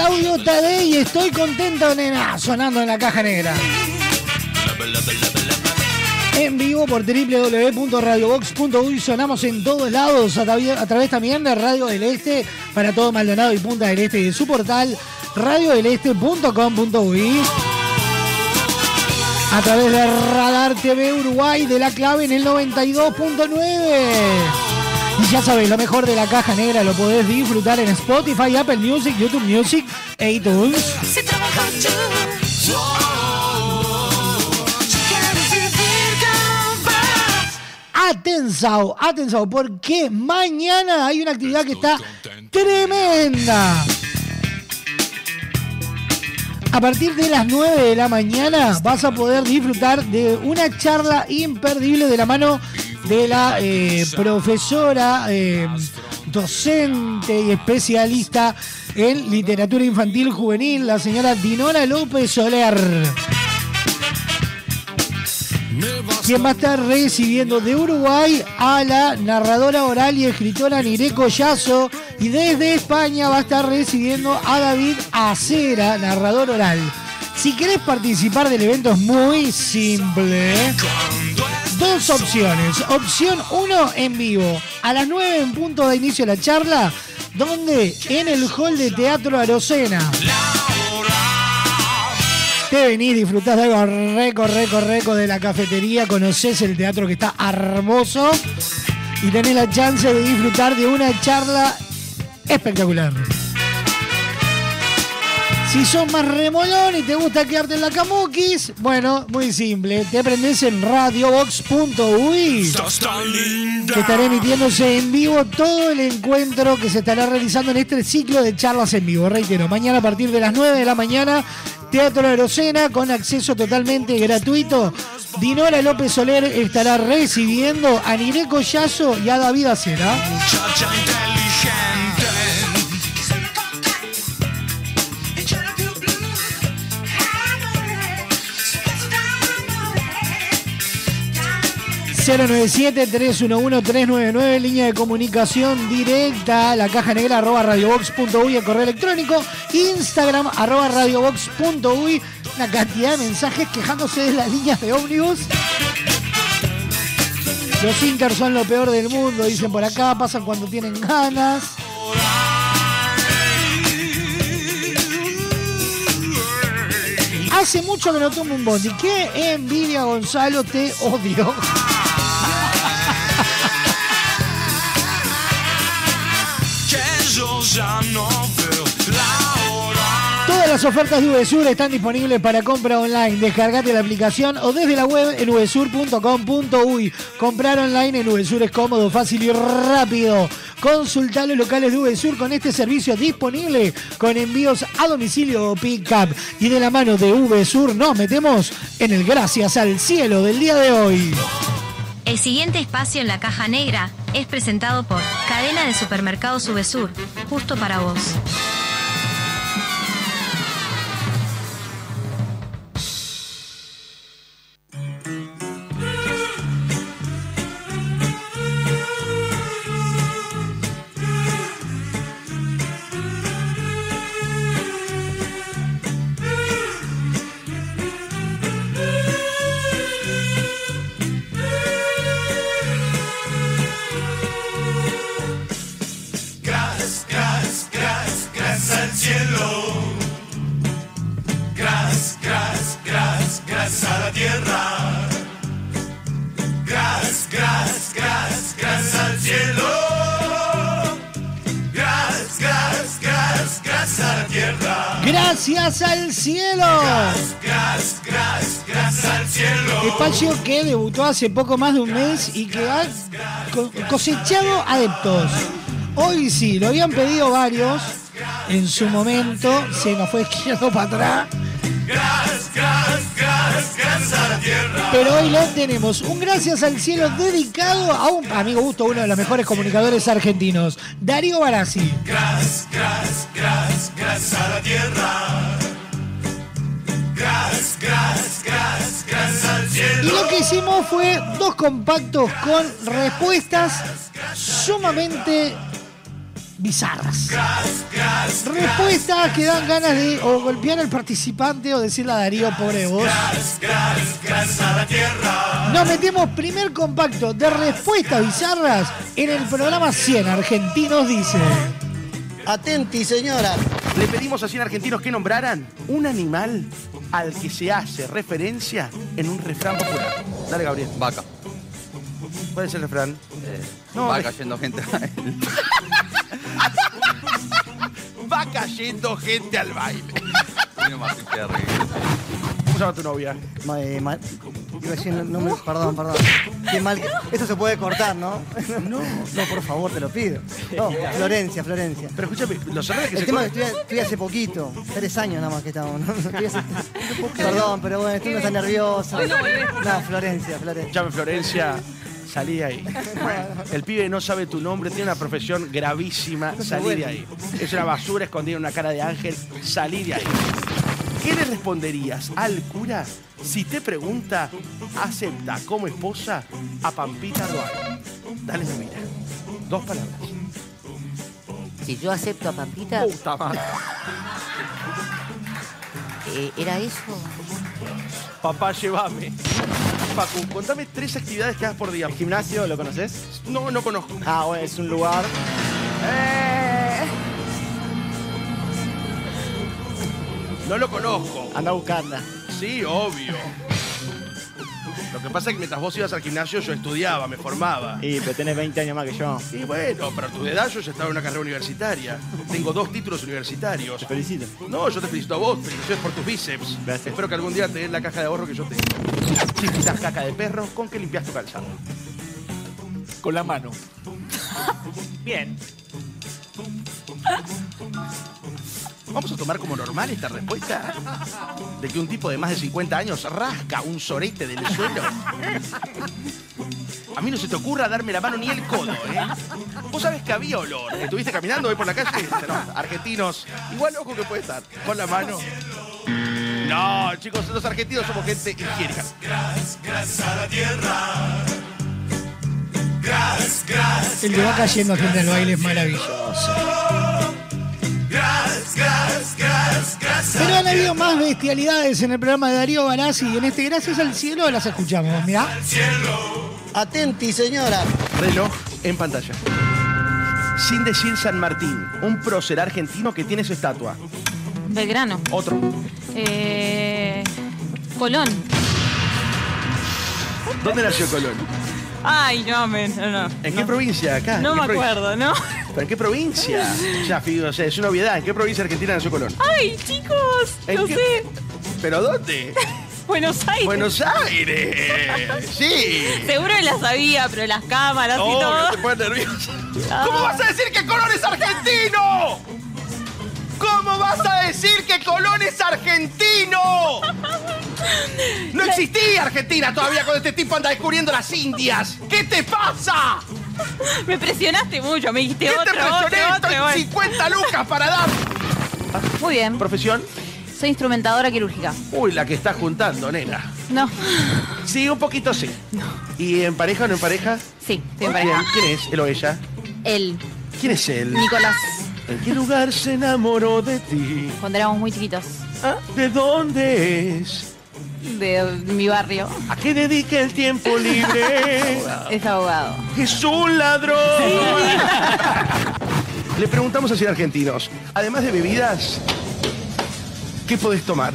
Claudio Tadei, estoy contento, nena, sonando en la caja negra. En vivo por www.radiobox.uy sonamos en todos lados, a través también de Radio del Este, para todo Maldonado y Punta del Este y de su portal radiodeleste.com.uy. A través de Radar TV Uruguay de la clave en el 92.9. Ya sabéis, lo mejor de la caja negra lo podés disfrutar en Spotify, Apple Music, YouTube Music e iTunes. Si. Atención, atención, porque mañana hay una actividad que está tremenda. A partir de las 9 de la mañana vas a poder disfrutar de una charla imperdible de la mano de la eh, profesora, eh, docente y especialista en literatura infantil juvenil, la señora Dinora López Soler quien va a estar recibiendo de Uruguay a la narradora oral y escritora Nire Collazo y desde España va a estar recibiendo a David Acera, narrador oral. Si querés participar del evento es muy simple. Dos opciones. Opción 1 en vivo. A las 9 en punto de inicio de la charla, donde en el hall de Teatro Arocena. Te venís, disfrutás de algo reco, reco, de la cafetería, conocés el teatro que está hermoso y tenés la chance de disfrutar de una charla espectacular. Si sos más remolón y te gusta quedarte en la camuquis, bueno, muy simple, te prendés en radiobox.uy que estará emitiéndose en vivo todo el encuentro que se estará realizando en este ciclo de charlas en vivo. Reitero, mañana a partir de las 9 de la mañana, Teatro Aerocena con acceso totalmente gratuito. Dinora López Soler estará recibiendo a Nire Collazo y a David Acera. Muchacha inteligente. 097-311-399, línea de comunicación directa, la caja negra arroba radiobox.uy, el correo electrónico, Instagram arroba radiobox.uy, una cantidad de mensajes quejándose de las líneas de ómnibus. Los Inters son lo peor del mundo, dicen por acá, pasan cuando tienen ganas. Hace mucho que no tomo un bondi. Qué envidia, Gonzalo, te odio. Ya no veo la hora. Todas las ofertas de VSUR están disponibles para compra online. Descargate la aplicación o desde la web en vsur.com.uy. Comprar online en VSUR es cómodo, fácil y rápido. Consultar los locales de VSUR con este servicio disponible con envíos a domicilio o pick-up. Y de la mano de VSUR nos metemos en el gracias al cielo del día de hoy. El siguiente espacio en la caja negra es presentado por Cadena de Supermercados Subesur, justo para vos. Que debutó hace poco más de un mes y que ha co- cosechado adeptos. Hoy sí, lo habían pedido varios. En su momento se nos fue izquierdo para atrás. Pero hoy lo tenemos. Un gracias al cielo dedicado a un amigo gusto, uno de los mejores comunicadores argentinos, Darío Barassi. Gracias, gracias, gracias a la tierra. Gracias, gracias, hicimos fue dos compactos con respuestas sumamente bizarras. Respuestas que dan ganas de o golpear al participante o decirle a Darío, pobre vos. Nos metimos primer compacto de respuestas bizarras en el programa 100 Argentinos dice. Atenti, señora. Le pedimos a 100 argentinos que nombraran un animal al que se hace referencia en un refrán popular. Dale, Gabriel. Vaca. ¿Cuál es el refrán? No, va cayendo gente. Va cayendo gente al baile. Reír. ¿Cómo se llama tu novia? Ma- eh, ma- iba a decir el nombre- perdón, perdón. Qué mal. que- Esto se puede cortar, ¿no? No. No, por favor, te lo pido. No, Florencia, Florencia. Pero escúchame, los errores que El se tema es que estoy, estoy hace poquito, tres años nada más que estamos. ¿no? Perdón, pero bueno, estoy tan nervioso. No, Florencia, Florencia. Llame Florencia, salí de ahí. El pibe no sabe tu nombre, tiene una profesión gravísima, salí de ahí. Es una basura escondida en una cara de ángel, salí de ahí. ¿Qué le responderías al cura si te pregunta, acepta como esposa a Pampita Duarte? Dale, mira. Dos palabras. Si yo acepto a Pampita, Puta madre. eh, ¿era eso? Papá, llévame. Facu, contame tres actividades que hagas por día. ¿El gimnasio lo conoces? No, no conozco. Ah, bueno, es un lugar. No lo conozco. Anda a buscarla. Sí, obvio. Lo que pasa es que mientras vos ibas al gimnasio yo estudiaba, me formaba. Y pero tenés 20 años más que yo. Y bueno, pero a tu edad yo ya estaba en una carrera universitaria. Tengo dos títulos universitarios. Te felicito. No, yo te felicito a vos, felicitaciones por tus bíceps. Espero que algún día te den la caja de ahorro que yo tengo. Si pisas caca de perro, ¿con qué limpias tu calzado? Con la mano. Bien. ¿Vamos a tomar como normal esta respuesta? ¿De que un tipo de más de 50 años rasca un sorete del suelo? A mí no se te ocurra darme la mano ni el codo, ¿eh? Vos sabés que había olor. ¿Estuviste caminando hoy por la calle? No, argentinos. Igual ojo que puede estar. Con la mano. No, chicos, los argentinos somos gente higiénica. El que va cayendo gente al baile es maravilloso. Pero han habido más bestialidades en el programa de Darío Banasi y en este Gracias al Cielo las escuchamos, mirá. Atenti, señora. Reloj en pantalla. Sin decir San Martín, un prócer argentino que tiene su estatua. Belgrano. Otro. Eh, Colón. ¿Dónde nació Colón? Ay, no, men, no, no. ¿En qué provincia? Acá. ¿En No me acuerdo, ¿no? ¿Pero en qué provincia? Ya, fijo, o sea, es una obviedad. ¿En qué provincia argentina nació Colón? Ay, chicos, ¿En no qué- sé. ¿Pero dónde? Buenos Aires. Buenos Aires. Sí. Seguro que la sabía, pero las cámaras y Oh, todo. que te pones nervioso. Ah. ¿Cómo vas a decir que Colón es argentino? ¿Cómo vas a decir que Colón es argentino? No existía Argentina todavía cuando este tipo anda descubriendo las Indias. ¿Qué te pasa? Me presionaste mucho, me dijiste ¿Qué otro, te presioné? otro, otro, Estoy bueno. 50 lucas para dar. Muy bien. ¿Profesión? Soy instrumentadora quirúrgica. Uy, la que estás juntando, nena. No. Sí, un poquito sí. ¿Y en pareja o no en pareja? Sí, estoy en Bien, pareja. ¿Quién es? ¿Él o ella? Él, ¿Quién es él? Nicolás, ¿En qué lugar se enamoró de ti? cuando éramos muy chiquitos. ¿De dónde es? De mi barrio. ¿A qué dedica el tiempo libre? Es abogado. ¡Es un ladrón! Le preguntamos a 100 argentinos, además de bebidas, ¿qué podés tomar?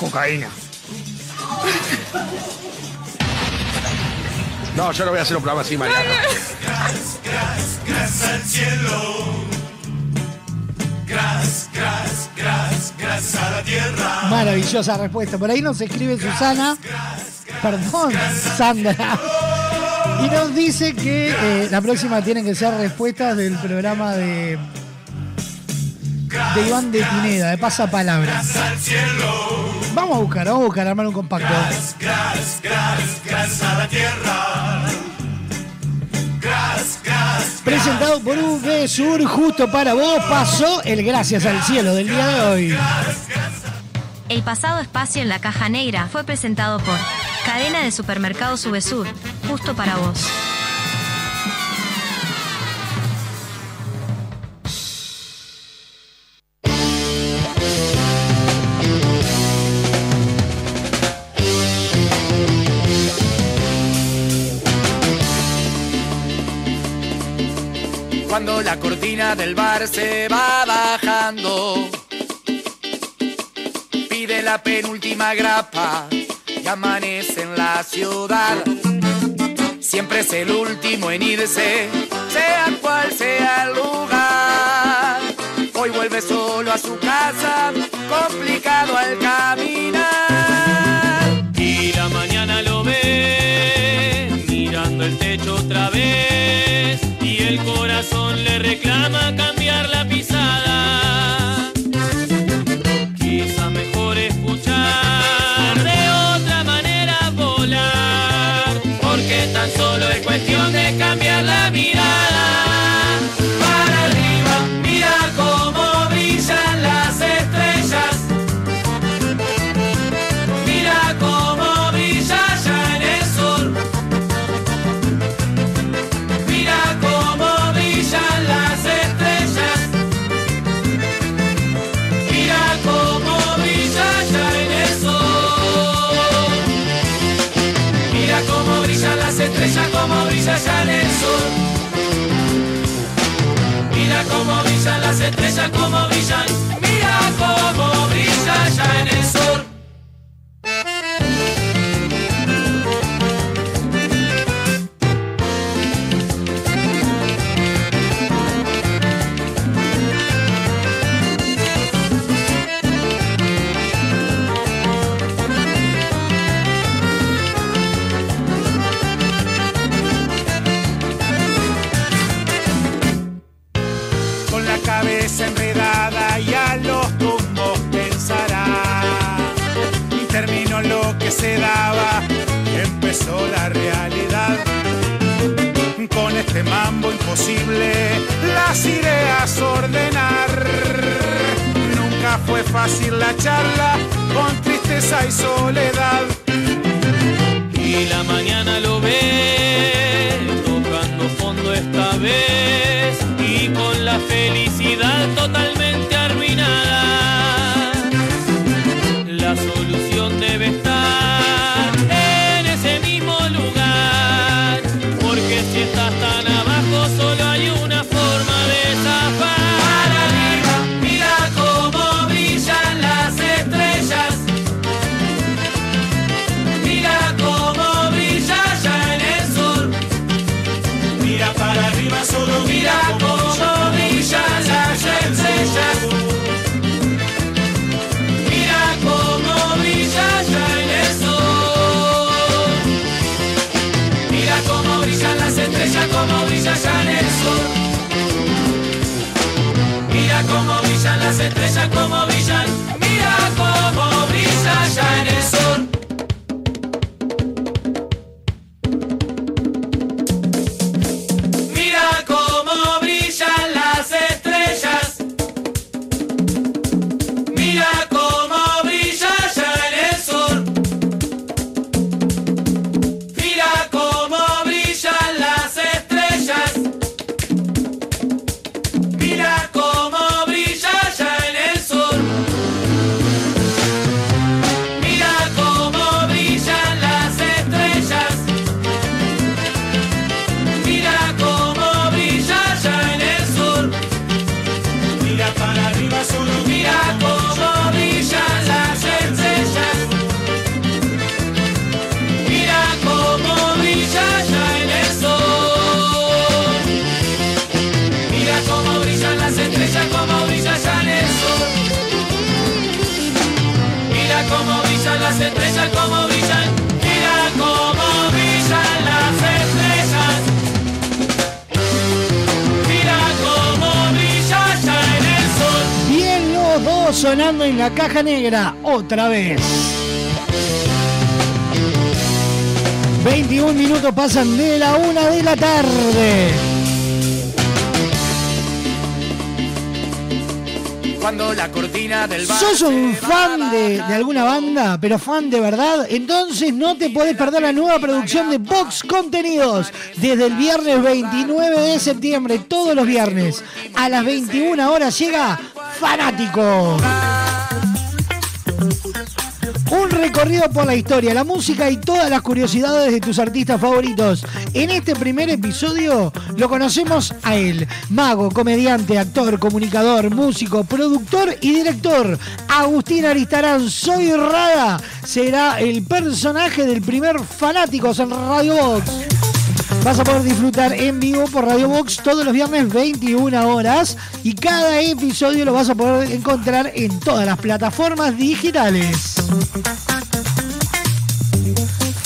Cocaína. No, yo no voy a hacer un programa así, Mariano. Gracias, gracias, gracias al cielo. Gracias, gracias, gracias, gracias a la tierra. Maravillosa respuesta. Por ahí nos escribe Susana, perdón, Sandra, y nos dice que eh, la próxima tienen que ser respuestas del programa de, de Iván de Pineda, de Pasapalabra. al cielo. Vamos a buscar, vamos a buscar, armar un compacto. Gras, gras, gras, la tierra. Gras, gras, Presentado por UV Sur, justo para vos, pasó el Gracias al Cielo del día de hoy. El pasado espacio en la caja negra fue presentado por Cadena de Supermercados UBSur, justo para vos. la cortina del bar se va bajando. Pide la penúltima grapa y amanece en la ciudad. Siempre es el último en irse, sea cual sea el lugar. Hoy vuelve solo a su casa, complicado al caminar. Y la mañana lo ve, mirando el techo otra vez corazón le reclama brillan las estrellas como brillan. se daba, empezó la realidad. Con este mambo imposible, las ideas ordenar. Nunca fue fácil la charla, con tristeza y soledad. Y la mañana lo ve, tocando fondo esta vez, y con la felicidad. las estrellas como brillan, mira cómo brilla ya en el sur. en la caja negra otra vez. 21 minutos pasan de la una de la tarde. Cuando la cortina del bar ¿Sos un fan de, de alguna banda, pero fan de verdad? Entonces no te podés perder la nueva producción de Vox Contenidos. Desde el viernes 29 de septiembre, todos los viernes, a las 21 horas llega Fanático. Un recorrido por la historia, la música y todas las curiosidades de tus artistas favoritos. En este primer episodio lo conocemos a él, mago, comediante, actor, comunicador, músico, productor y director. Agustín Aristarán, soy Rada, será el personaje del primer Fanáticos en Radio Box. Vas a poder disfrutar en vivo por Radio Box todos los viernes 21 horas y cada episodio lo vas a poder encontrar en todas las plataformas digitales.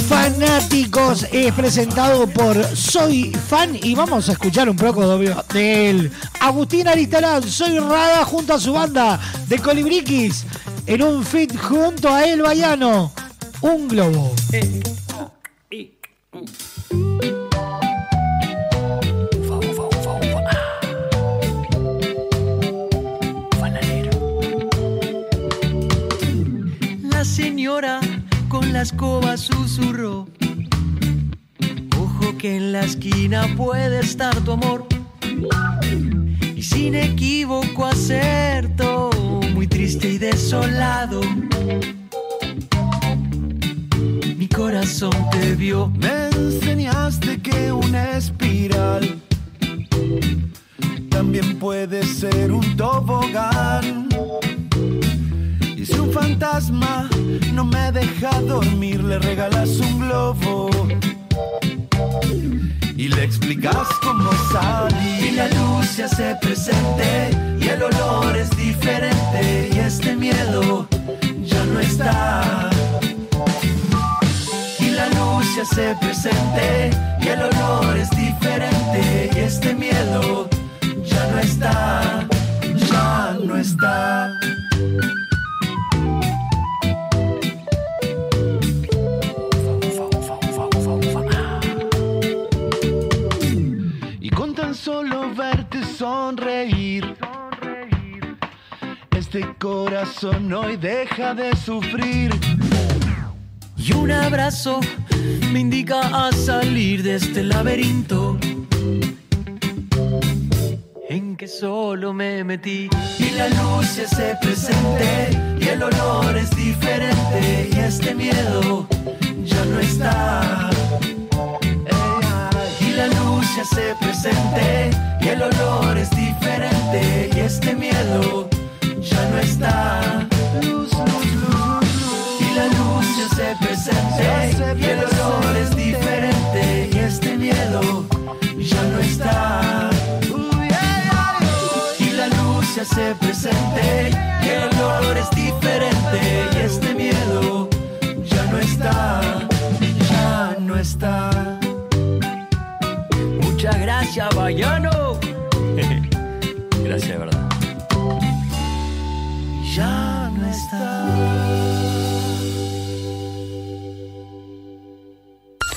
Fanáticos es presentado por Soy Fan y vamos a escuchar un poco de de él. Agustín Aristarán, Soy Rada junto a su banda de Colibriquis en un fit junto a El Bayano. Un globo. La señora con la escoba susurró. Ojo que en la esquina puede estar tu amor. Y sin equívoco acertó, muy triste y desolado. Mi corazón te vio. Me enseñaste que una espiral también puede ser un tobogán. Si un fantasma no me deja dormir, le regalas un globo y le explicas cómo salir. Y la luz se hace presente y el olor es diferente y este miedo ya no está. Y la luz se hace presente y el olor es diferente y este miedo ya no está, ya no está. Solo verte sonreír, este corazón hoy deja de sufrir. Y un abrazo me indica a salir de este laberinto en que solo me metí. Y la luz se hace presente y el olor es diferente y este miedo ya no está. Y la luz se hace presente y el olor es diferente y este miedo ya no está. Luz, luz, luz, luz. Y la luz se hace presente y el olor es diferente y este miedo ya no está. Y la luz se hace presente y el olor es diferente y este miedo ya no está, ya no está. Muchas gracias, Bayano. gracias, de verdad. Ya no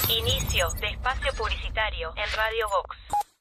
Inicio de espacio publicitario en Radio Vox.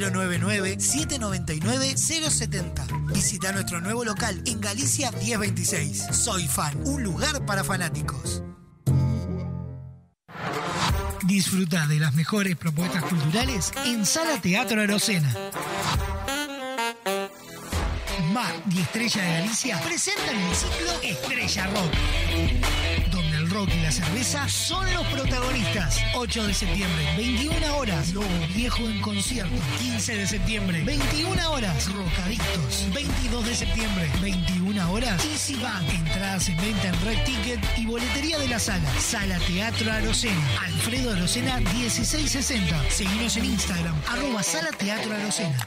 099-799-070. Visita nuestro nuevo local en Galicia 1026. Soy Fan, un lugar para fanáticos. Disfruta de las mejores propuestas culturales en Sala Teatro Arocena. Mar y Estrella de Galicia presentan el ciclo Estrella Rock, rock y la cerveza son los protagonistas. 8 de septiembre, 21 horas, Lobo Viejo en concierto. 15 de septiembre, 21 horas, Rocadictos. 22 de septiembre, 21 horas, Easy Band. Entradas en venta en Red Ticket y boletería de la sala. Sala Teatro Arocena. Alfredo Arocena 1660. Seguimos en Instagram, arroba Sala Teatro Arocena.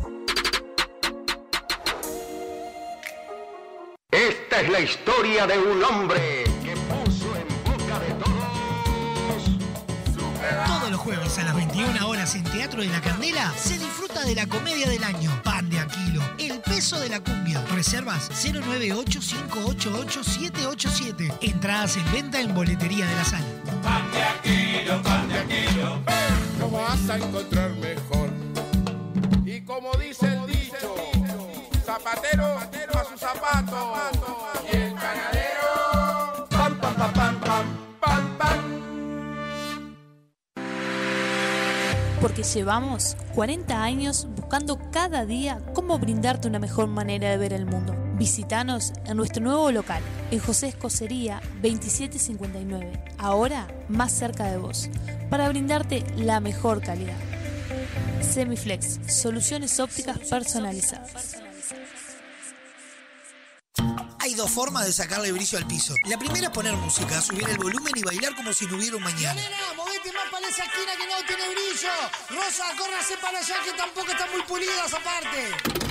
Es la historia de un hombre que puso en boca de todos. Todos los jueves a las 21 horas en Teatro de la Candela se disfruta de la comedia del año. Pan de Aquilo, el peso de la cumbia. Reservas 098-588-787. Entradas en venta en boletería de la sala. Pan de Aquilo, pan de Aquilo. No vas a encontrar mejor. Y como dice el dicho, zapatero Llevamos 40 años buscando cada día cómo brindarte una mejor manera de ver el mundo. Visítanos en nuestro nuevo local, en José Escocería 2759, ahora más cerca de vos, para brindarte la mejor calidad. Semiflex, soluciones ópticas personalizadas. Hay dos formas de sacarle brillo al piso. La primera es poner música, subir el volumen y bailar como si no hubiera un mañana. Esquina que no tiene brillo. Rosa, córrase para allá que tampoco están muy pulidas aparte.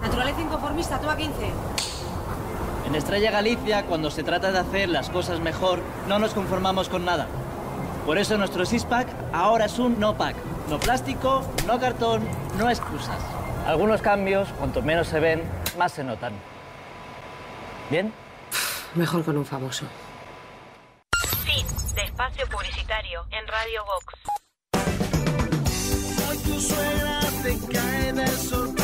Naturaleza inconformista, toma 15. En Estrella Galicia, cuando se trata de hacer las cosas mejor, no nos conformamos con nada. Por eso nuestro six-pack ahora es un no-pack. No plástico, no cartón, no excusas. Algunos cambios, cuanto menos se ven, más se notan. ¿Bien? Mejor con un famoso. Fin de espacio publicitario en Radio Vox. Hoy tu suegra te cae de sorpresa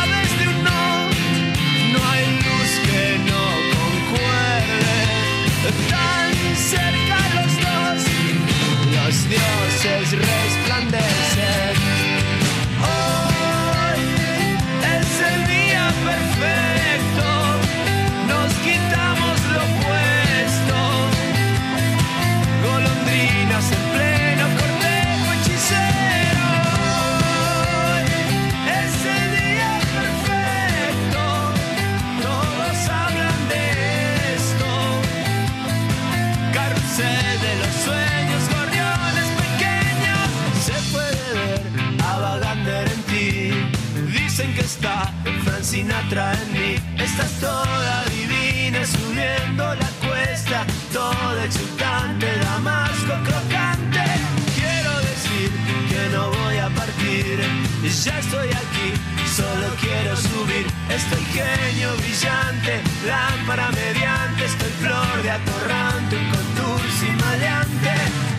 Sinatra en mí. Estás toda divina subiendo la cuesta, toda exultante, damasco crocante. Quiero decir que no voy a partir, ya estoy aquí, solo quiero subir. Estoy genio brillante, lámpara mediante, estoy flor de atorrante, un contour maleante.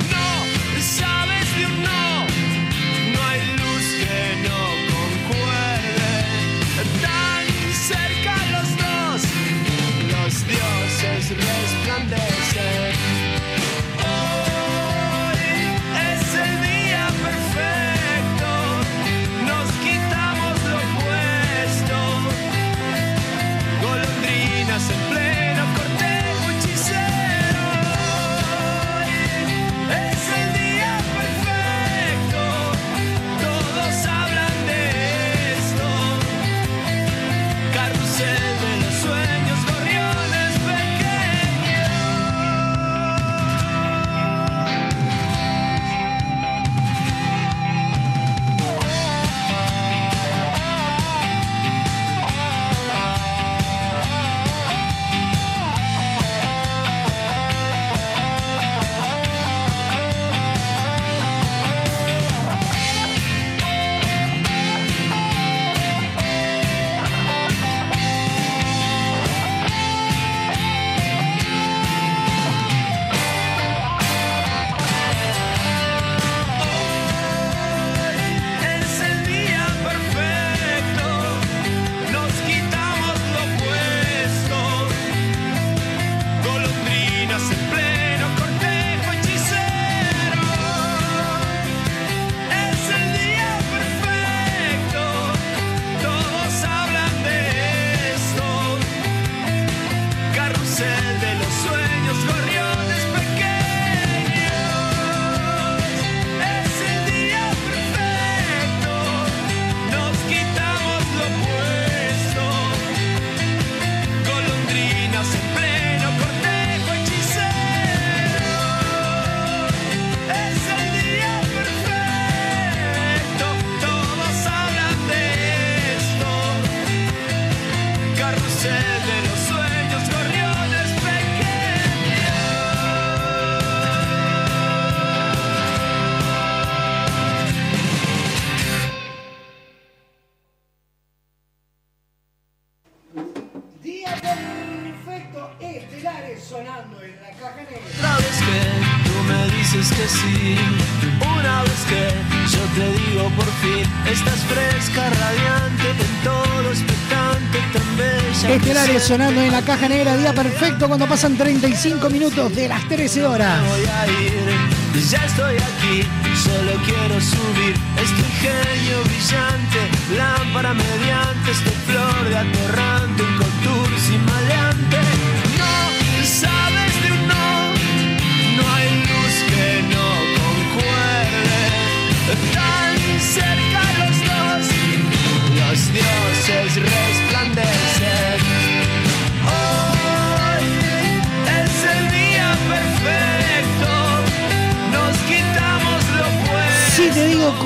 sonando en la caja negra, día perfecto cuando pasan 35 minutos de las 13 horas. Voy a ir, ya estoy aquí, solo quiero subir este genio brillante, lámpara mediante, este flor de aterrar.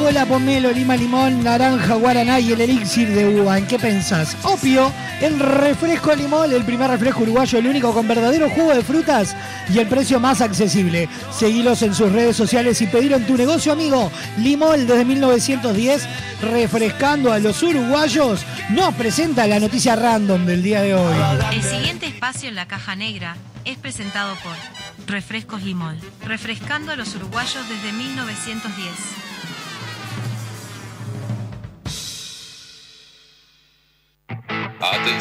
Cola, pomelo, lima, limón, naranja, guaraná y el elixir de uva. ¿En qué pensás? Opio, el refresco limón, el primer refresco uruguayo, el único con verdadero jugo de frutas y el precio más accesible. Seguilos en sus redes sociales y pedir en tu negocio, amigo. Limón desde 1910, refrescando a los uruguayos. Nos presenta la noticia random del día de hoy. El siguiente espacio en la caja negra es presentado por Refrescos Limol, refrescando a los uruguayos desde 1910.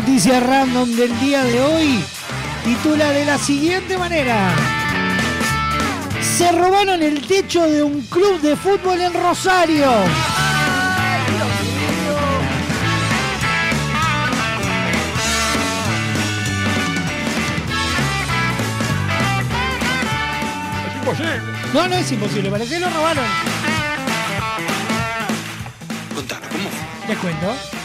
Noticia random del día de hoy titula de la siguiente manera. Se robaron el techo de un club de fútbol en Rosario. Es imposible. No, no es imposible, parece que lo robaron. Contame, ¿cómo fue? Les cuento.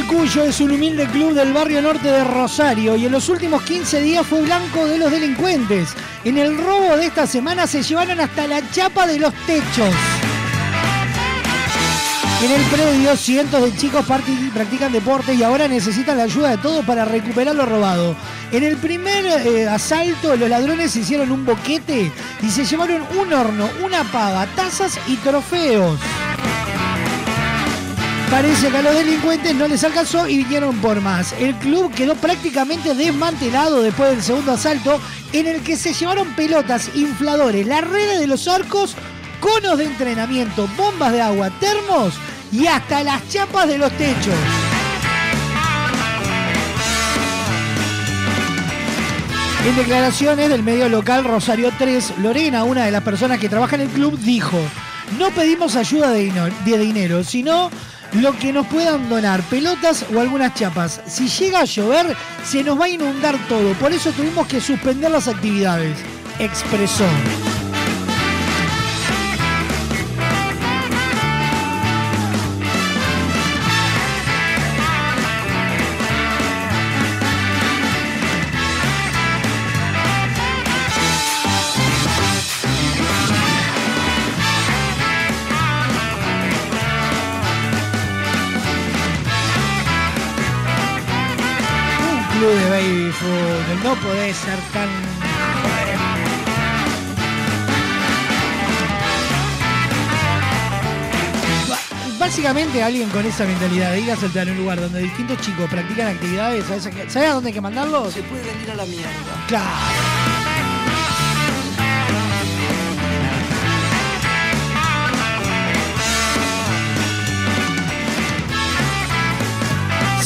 Del Cuyo es un humilde club del barrio norte de Rosario y en los últimos 15 días fue blanco de los delincuentes. En el robo de esta semana se llevaron hasta la chapa de los techos. En el predio, cientos de chicos practican deporte y ahora necesitan la ayuda de todos para recuperar lo robado. En el primer eh, asalto, los ladrones hicieron un boquete y se llevaron un horno, una pava, tazas y trofeos. Parece que a los delincuentes no les alcanzó y vinieron por más. El club quedó prácticamente desmantelado después del segundo asalto, en el que se llevaron pelotas, infladores, las redes de los arcos, conos de entrenamiento, bombas de agua, termos y hasta las chapas de los techos. En declaraciones del medio local Rosario 3, Lorena, una de las personas que trabaja en el club, dijo, no pedimos ayuda de, dinero, sino lo que nos puedan donar, pelotas o algunas chapas. Si llega a llover, se nos va a inundar todo, por eso tuvimos que suspender las actividades, expresó. Fútbol, no podés ser tan... Básicamente alguien con esa mentalidad de ir a saltar en un lugar donde distintos chicos practican actividades, ¿sabes a, qué- ¿sabes a dónde hay que mandarlos? Se pueden ir a la mierda. Claro.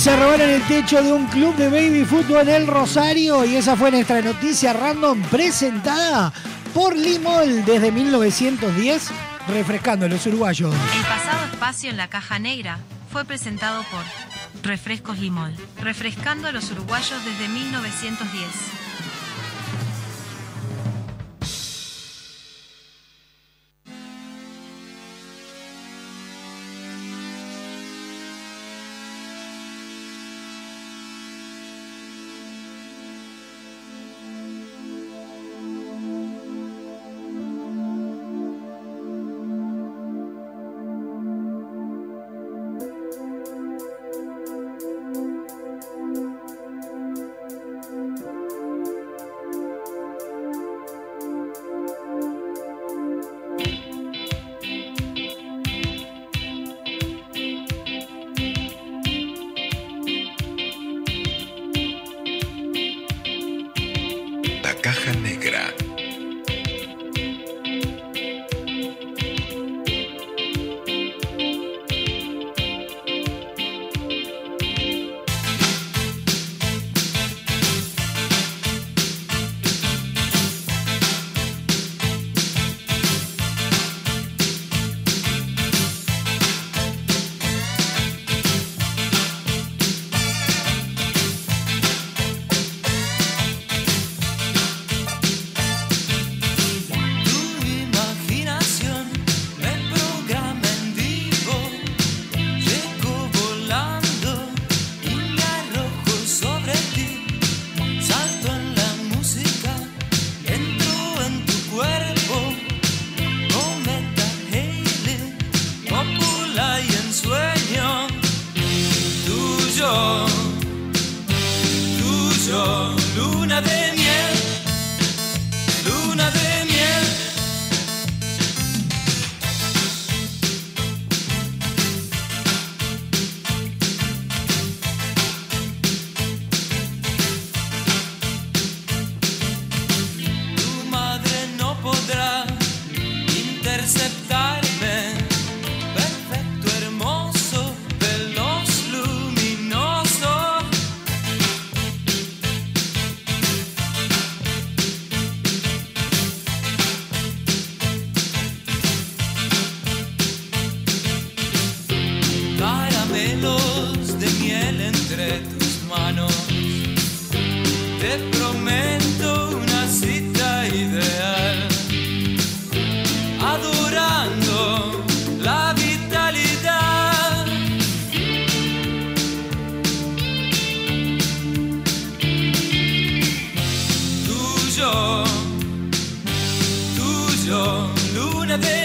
Se robaron el techo de un club de baby fútbol en el Rosario y esa fue nuestra noticia random presentada por Limol desde 1910, refrescando a los uruguayos. El pasado espacio en la caja negra fue presentado por Refrescos Limol, refrescando a los uruguayos desde 1910. tuyo, luna de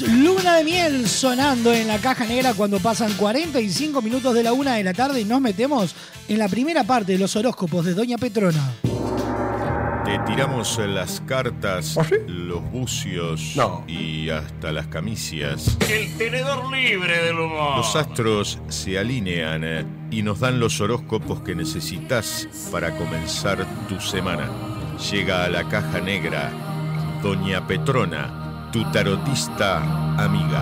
Luna de Miel sonando en la caja negra cuando pasan 45 minutos de la una de la tarde y nos metemos en la primera parte de los horóscopos de Doña Petrona. Te tiramos las cartas, ¿Ah, los bucios no. y hasta las camicias. El tenedor libre del humor. Los astros se alinean eh, y nos dan los horóscopos que necesitas para comenzar tu semana. Llega a la caja negra Doña Petrona tu tarotista amiga.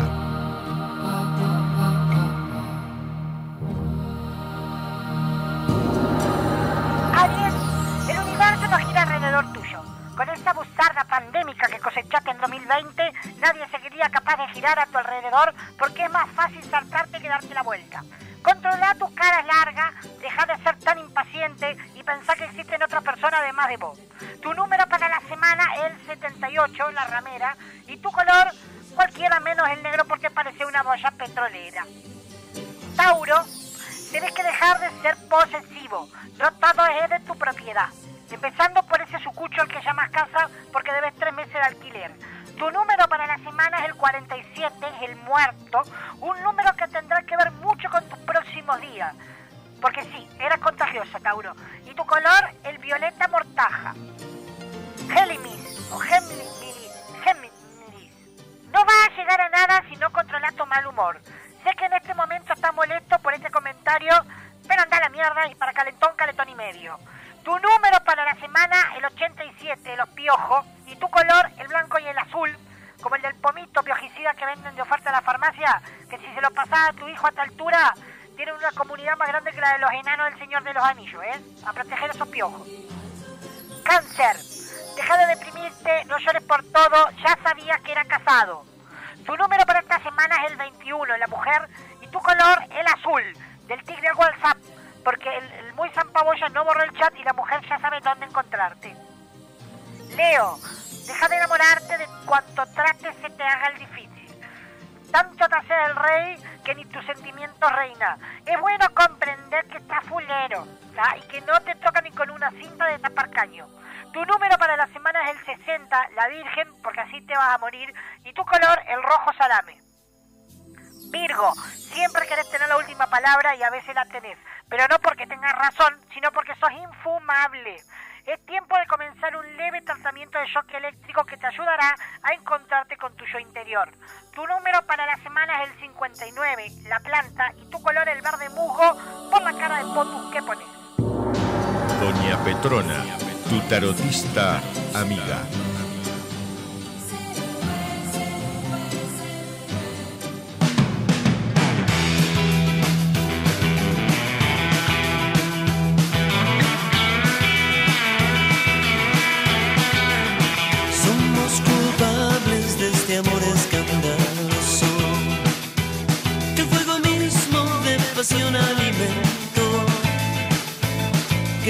Aries, el universo no gira alrededor tuyo. Con esa buzarda pandémica que cosechaste en 2020, nadie seguiría capaz de girar a tu alrededor 我 Anillos, ¿eh? A proteger esos piojos. Cáncer. Deja de deprimirte, no llores por todo, ya sabías que era casado. Tu número para esta semana es el 21, la mujer, y tu color, el azul, del tigre al WhatsApp, porque el, el muy zampaboya no borró el chat y la mujer ya sabe dónde encontrarte. Leo, deja de enamorarte de cuanto trates se te haga el difícil. Tanto te hace el rey que ni tus sentimientos reina. Es bueno comprender que estás fulero ¿sa? y que no te toca ni con una cinta de tapar caño. Tu número para la semana es el 60, la Virgen, porque así te vas a morir, y tu color, el rojo salame. Virgo, siempre querés tener la última palabra y a veces la tenés, pero no porque tengas razón, sino porque sos infumable. Es tiempo de comenzar un leve tratamiento de shock eléctrico que te ayudará a encontrarte con tu yo interior. Tu número para la semana es el 59, la planta, y tu color el verde musgo por la cara de potus que pones. Doña Petrona, tu tarotista amiga.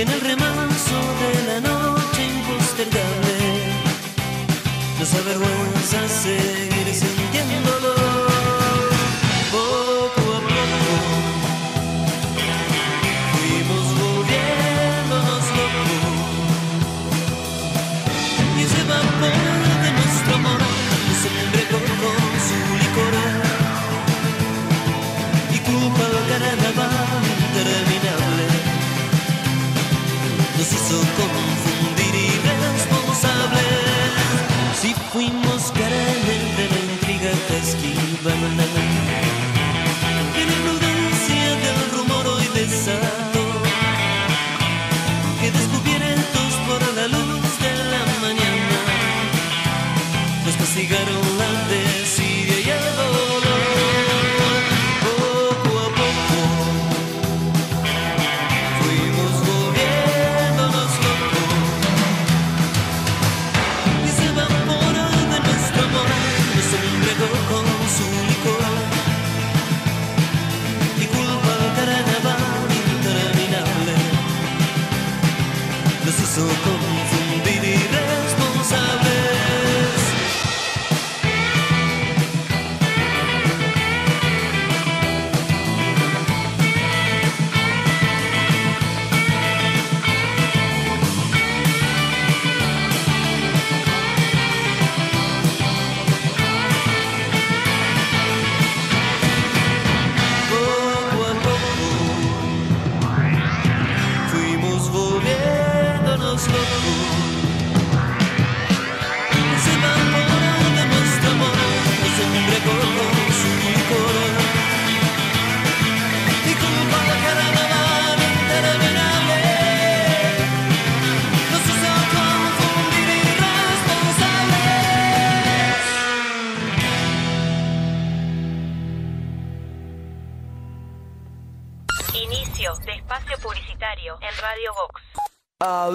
En el remanso intriga que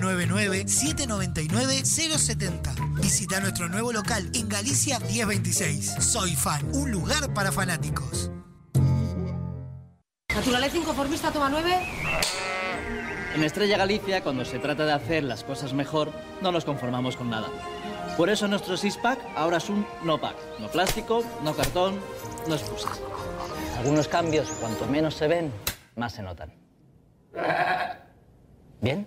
099-799-070. Visita nuestro nuevo local en Galicia 1026. Soy Fan, un lugar para fanáticos. Naturaleza inconformista toma 9. En Estrella Galicia, cuando se trata de hacer las cosas mejor, no nos conformamos con nada. Por eso nuestro six-pack ahora es un no-pack. No plástico, no cartón, no excusas. Algunos cambios, cuanto menos se ven, más se notan. ¿Bien?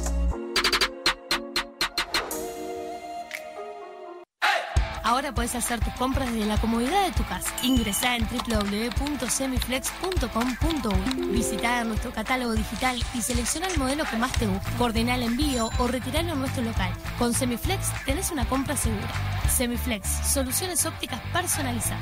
Ahora puedes hacer tus compras desde la comodidad de tu casa. Ingresá en www.semiflex.com.uy. Visita nuestro catálogo digital y selecciona el modelo que más te guste. Coordina el envío o retiralo en nuestro local. Con Semiflex tenés una compra segura. Semiflex, soluciones ópticas personalizadas.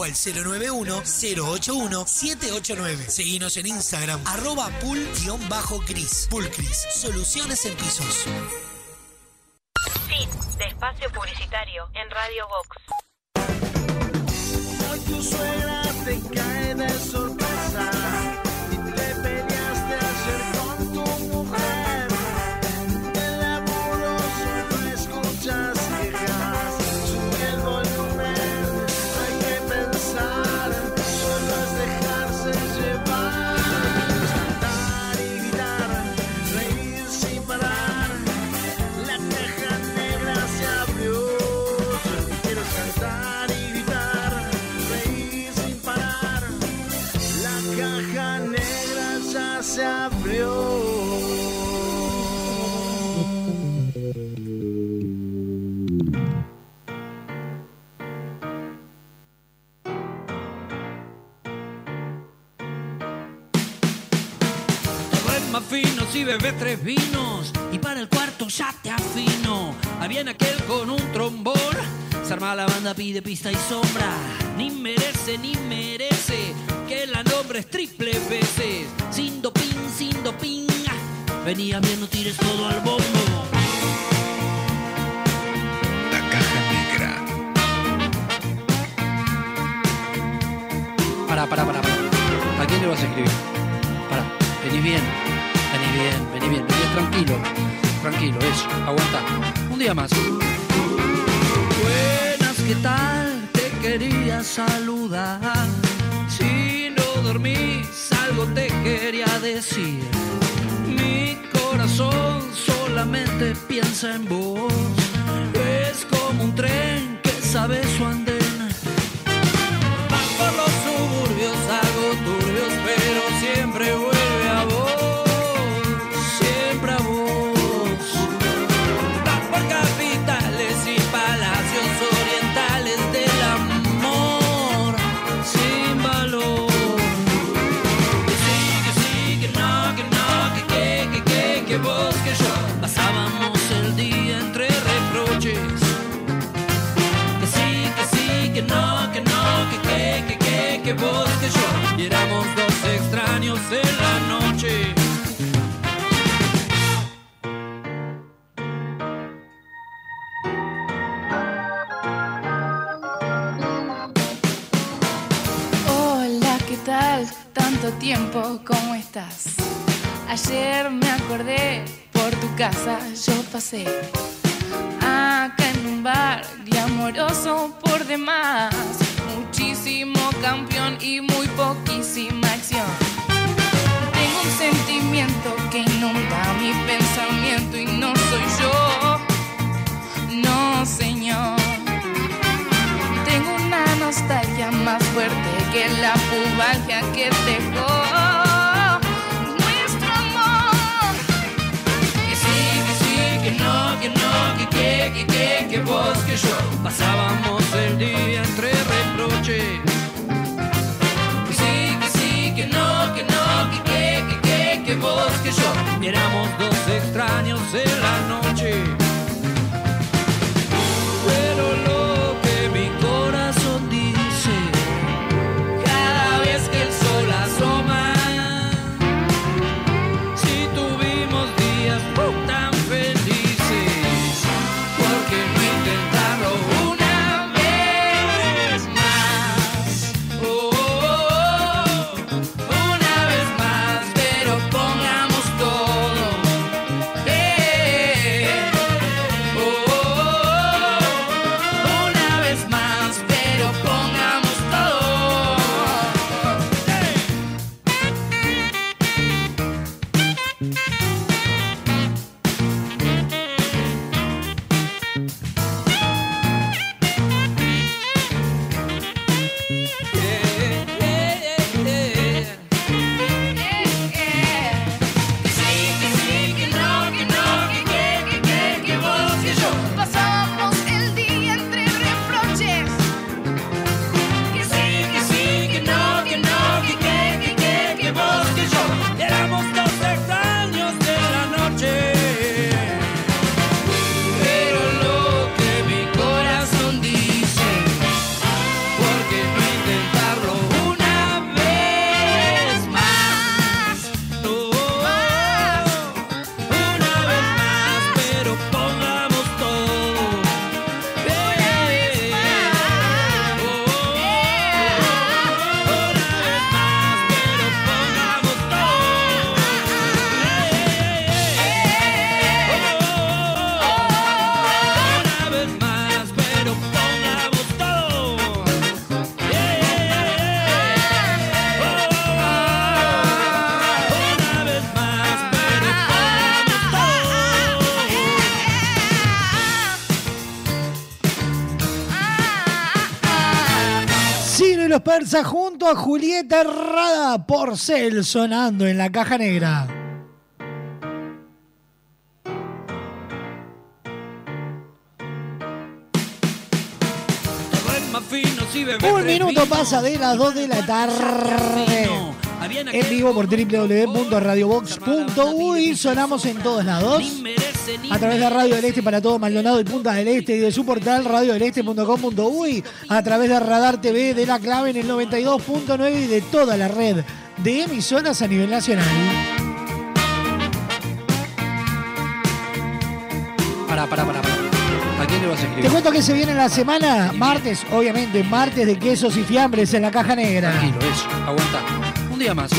o al 091-081-789. Seguinos en Instagram, arroba pool-cris. Pulcris, soluciones en pisos. Fin de espacio publicitario en Radio Vox. Hoy tu suegra te cae de sorpresa si bebes tres vinos y para el cuarto ya te afino. Ahí viene aquel con un trombón. Se arma la banda, pide pista y sombra. Ni merece, ni merece que la nombres triple veces. Sin doping, sin doping. Venía bien, no tires todo al bombo. La Caja Negra. Para, para, para, para. ¿A quién le vas a escribir? Pará, vení bien, bien, vení bien, vení tranquilo, tranquilo, eso, aguanta. Un día más. Buenas, ¿qué tal? Te quería saludar. Si no dormís, algo te quería decir. Mi corazón solamente piensa en vos. Es como un tren que sabe su andén. Yo. Y éramos dos extraños en la noche. Hola, ¿qué tal? Tanto tiempo, ¿cómo estás? Ayer me acordé, por tu casa yo pasé. Acá en un bar glamoroso por demás. Muchísimo campeón y muy poquísima acción. Tengo un sentimiento que inunda mi pensamiento y no soy yo. No, señor. Tengo una nostalgia más fuerte que la pubalgia que dejó que no, que no, que que, que que, que vos, que yo. Pasábamos Junto a Julieta Herrada Porcel sonando en la caja negra. Un minuto pasa de las 2 de la tarde. En vivo por www.radiobox.uy sonamos en todos lados. A través de Radio del Este para todo Maldonado y Punta del Este y de su portal radiodeleste.com.uy. A través de Radar TV de la clave en el 92.9 y de toda la red de emisoras a nivel nacional. Pará, pará, pará. ¿A quién le vas a escribir? Te cuento que se viene la semana, martes, obviamente, martes de quesos y fiambres en la caja negra. Tranquilo, eso, aguanta. Día más.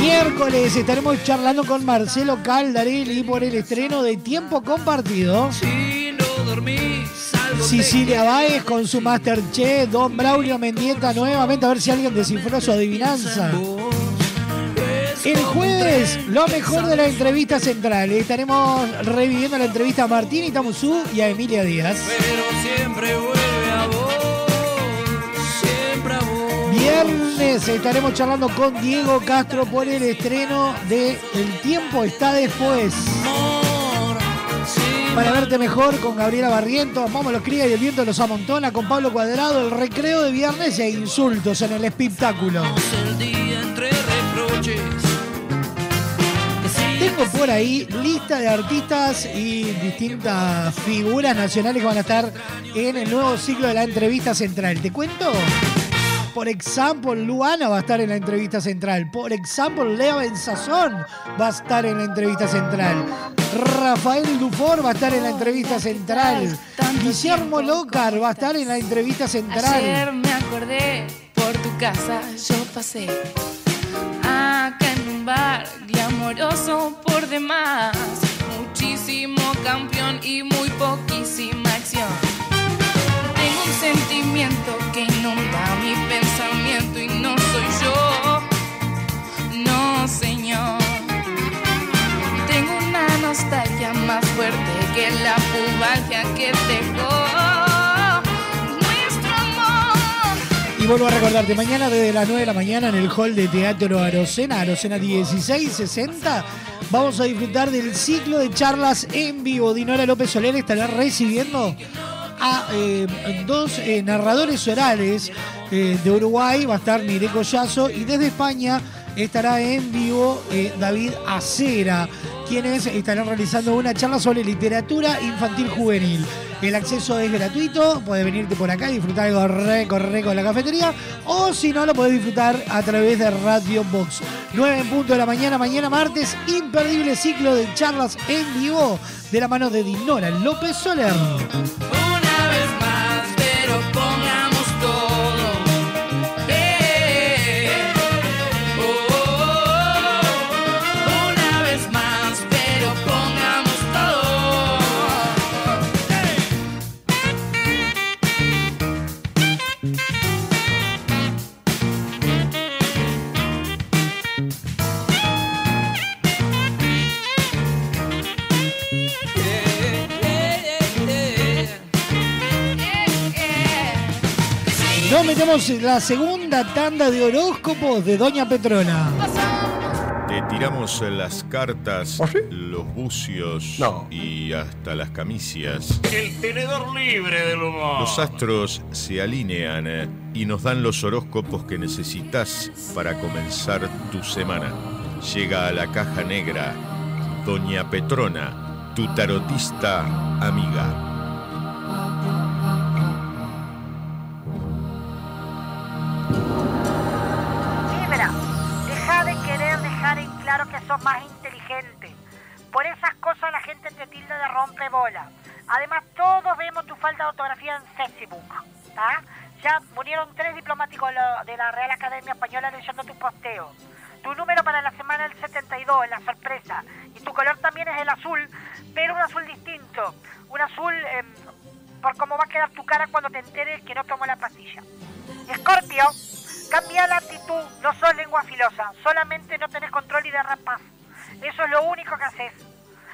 Miércoles estaremos charlando con Marcelo Caldarelli por el estreno de Tiempo Compartido. Si no dormís, algo te Cecilia Báez con su Masterchef, Don Braulio Mendieta nuevamente a ver si alguien descifró su adivinanza. El jueves, lo mejor de la entrevista central. Estaremos reviviendo la entrevista a Martín Itamuzú y a Emilia Díaz. Pero siempre vuelve Viernes estaremos charlando con Diego Castro por el estreno de El tiempo está después. Para verte mejor con Gabriela Barrientos, Momo los cría y el viento los amontona con Pablo Cuadrado, el recreo de viernes e insultos en el espectáculo. Tengo por ahí lista de artistas y distintas figuras nacionales que van a estar en el nuevo ciclo de la entrevista central. ¿Te cuento? Por ejemplo, Luana va a estar en la entrevista central. Por ejemplo, Lea Benzazón va a estar en la entrevista central. Rafael Dufour va a estar en la entrevista central. Guillermo Lócar va a estar en la entrevista central. Ayer me acordé, por tu casa yo pasé. Acá en un bar glamoroso por demás. Muchísimo campeón y muy poquísima acción. Sentimiento que inunda mi pensamiento y no soy yo. No, señor. Tengo una nostalgia más fuerte que la pubalgia que dejó nuestro amor. Y vuelvo a recordarte, mañana desde las 9 de la mañana en el hall de Teatro Arocena, Arocena 1660, vamos a disfrutar del ciclo de charlas en vivo. Dinora López Soler estará recibiendo a eh, dos eh, narradores orales eh, de Uruguay, va a estar Mire Collazo, y desde España estará en vivo David Acera, quienes estarán realizando una charla sobre literatura infantil juvenil. El acceso es gratuito, puedes venirte por acá y disfrutar algo rico, rico en la cafetería, o si no, lo podés disfrutar a través de Radio Box. 9 en punto de la mañana, mañana martes, imperdible ciclo de charlas en vivo de la mano de Dinora López Soler. Metemos la segunda tanda de horóscopos de Doña Petrona. Te tiramos las cartas, los bucios y hasta las camicias. El tenedor libre del humor. Los astros se alinean eh, y nos dan los horóscopos que necesitas para comenzar tu semana. Llega a la caja negra Doña Petrona, tu tarotista amiga. Sos más inteligente. Por esas cosas la gente te tilda de rompebola. Además, todos vemos tu falta de ortografía en Facebook. ¿tá? Ya murieron tres diplomáticos de la- Real Academia Española leyendo tus posteos. Tu número para la semana es el 72, la sorpresa. Y tu color también es el azul, pero un azul distinto. Un azul em, por cómo va a quedar tu cara cuando te enteres que no tomó la pastilla. Escorpio, cambia la actitud, no sos lengua filosa, solamente no tenés control y derrapás. Eso es lo único que haces.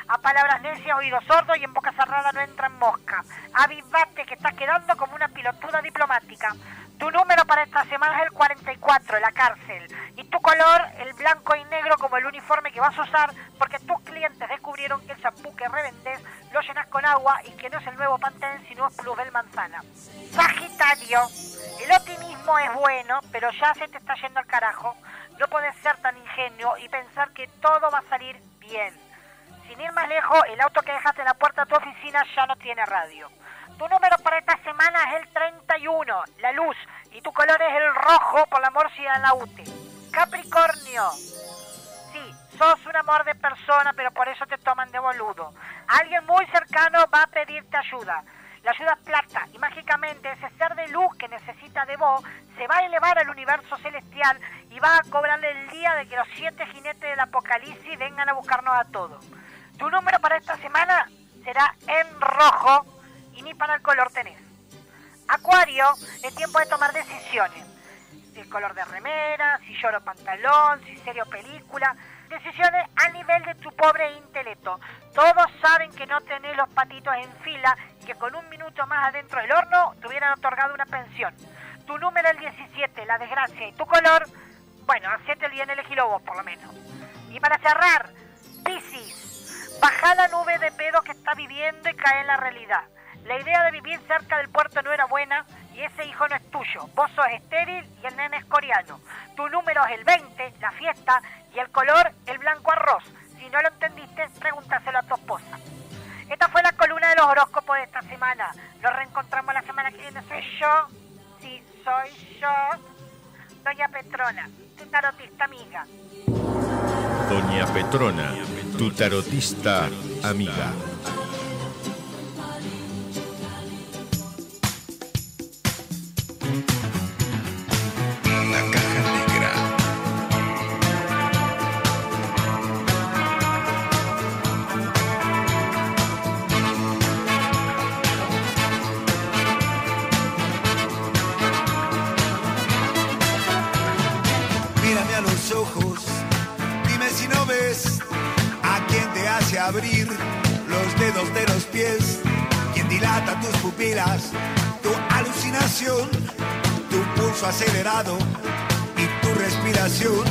A palabras necias, oídos sordos y en boca cerrada no entra en mosca. Avivate que estás quedando como una pilotuda diplomática. Tu número para esta semana es el 44, la cárcel. Y tu color, el blanco y negro como el uniforme que vas a usar, porque tus clientes descubrieron que el champú que revendés lo llenas con agua y que no es el nuevo Pantene, sino es Plusbel Manzana. Sagitario, el optimismo es bueno, pero ya se te está yendo al carajo. No puedes ser tan ingenuo y pensar que todo va a salir bien. Sin ir más lejos, el auto que dejaste en la puerta de tu oficina ya no tiene radio. Tu número para esta semana es el 31, la luz, y tu color es el rojo por la morcilla en la UTE. Capricornio, sos un amor de persona, pero por eso te toman de boludo. Alguien muy cercano va a pedirte ayuda. La ayuda es plata y mágicamente ese ser de luz que necesita de vos se va a elevar al universo celestial y vas a cobrarle el día de que los siete jinetes del apocalipsis vengan a buscarnos a todos. Tu número para esta semana será en rojo y ni para el color tenés. Acuario, es tiempo de tomar decisiones. Si el color de remera, si lloro pantalón, si serio película. Decisiones a nivel de tu pobre intelecto. Todos saben que no tenés los patitos en fila y que con un minuto más adentro del horno te hubieran otorgado una pensión. Tu número el 17, la desgracia y tu color, bueno, hacete el bien elegilo vos por lo menos. Y para cerrar, Piscis, baja la nube de pedo que está viviendo y cae en la realidad. La idea de vivir cerca del puerto no era buena y ese hijo no es tuyo. Vos sos estéril y el nene es coreano. Tu número es el 20, la fiesta, y el color el blanco arroz. Si no lo entendiste, pregúntaselo a tu esposa. Esta fue la columna de los horóscopos de esta semana. Nos reencontramos la semana que viene. Soy yo, sí, soy yo, Doña Petrona, tu tarotista amiga. Doña Petrona, tu tarotista amiga. Acelerado y tu respiración.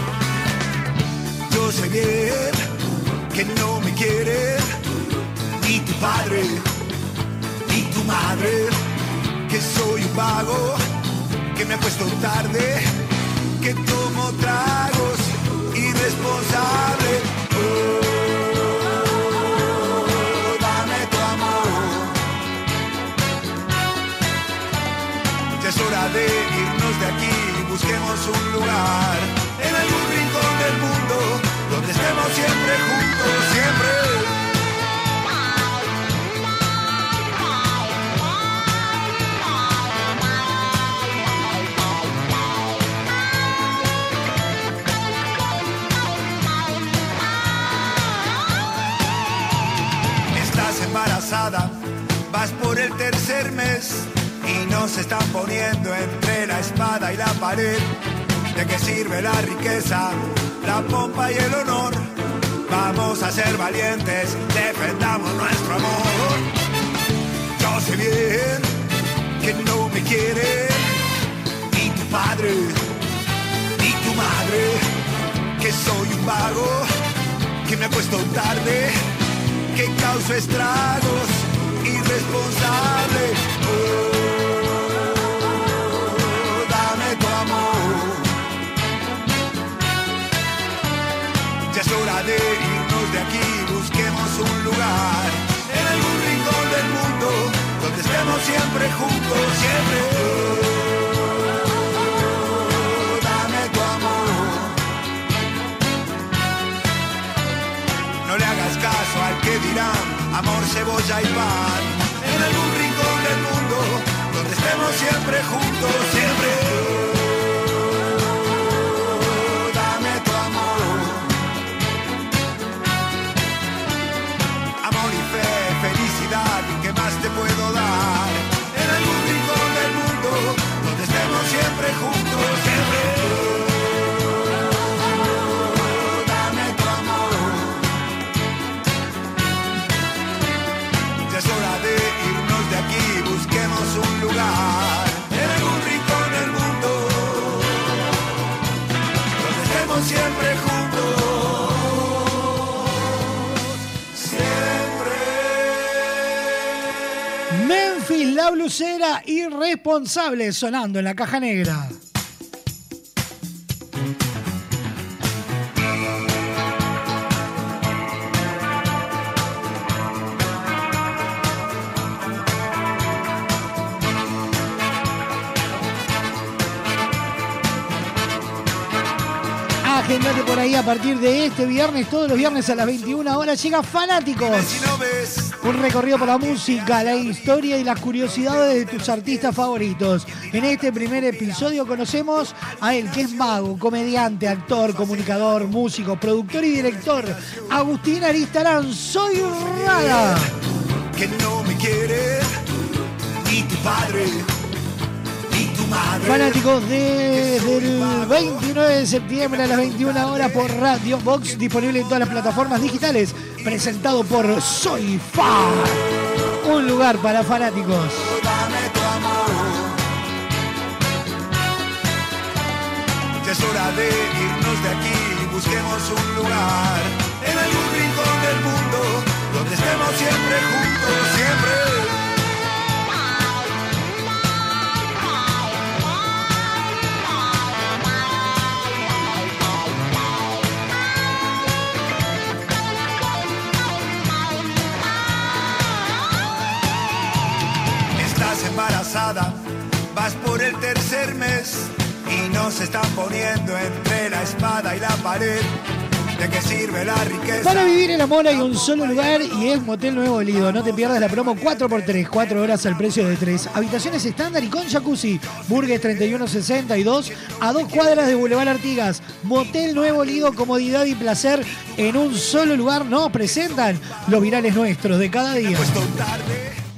Yo sé bien que no me quiere ni tu padre ni tu madre, que soy un vago, que me acuesto tarde que tomo tragos irresponsable. Oh, es hora de busquemos un lugar en algún rincón del mundo donde estemos siempre juntos, siempre. Estás embarazada, vas por el tercer mes y nos están poniendo entre la espada y la pared. ¿De qué sirve la riqueza, la pompa y el honor? Vamos a ser valientes, defendamos nuestro amor. Yo sé bien que no me quiere ni tu padre ni tu madre, que soy un vago, que me acuesto tarde que causa estragos, es hora de irnos de aquí, busquemos un lugar en algún rincón del mundo donde estemos siempre juntos, siempre. Dame tu amor. No le hagas caso al que dirán amor, cebolla y pan. En algún rincón del mundo donde estemos siempre juntos, siempre. Blusera irresponsable sonando en la caja negra. Agendate por ahí a partir de este viernes, todos los viernes a las 21 horas llega Fanáticos. Un recorrido por la música, la historia y las curiosidades de tus artistas favoritos. En este primer episodio conocemos a él, que es mago, comediante, actor, comunicador, músico, productor y director. Agustín Aristarán, soy Rada. Que no me quiere ni tu padre. Fanáticos desde el 29 de septiembre a las 21 horas por Radio Box, disponible en todas las plataformas digitales, presentado por Soy Fan. Un lugar para fanáticos. Es hora de irnos de aquí busquemos un lugar en algún rincón del mundo donde estemos siempre juntos, siempre. Embarazada, vas por el tercer mes y nos están poniendo entre la espada y la pared. ¿De qué sirve la riqueza? Para vivir el amor hay un solo lugar y es Motel Nuevo Lido. No te pierdas la promo 4x3, 4 horas al precio de 3. Habitaciones estándar y con jacuzzi. Burgues 3162 a dos cuadras de Boulevard Artigas. Motel Nuevo Lido, comodidad y placer en un solo lugar. Nos presentan los virales nuestros de cada día.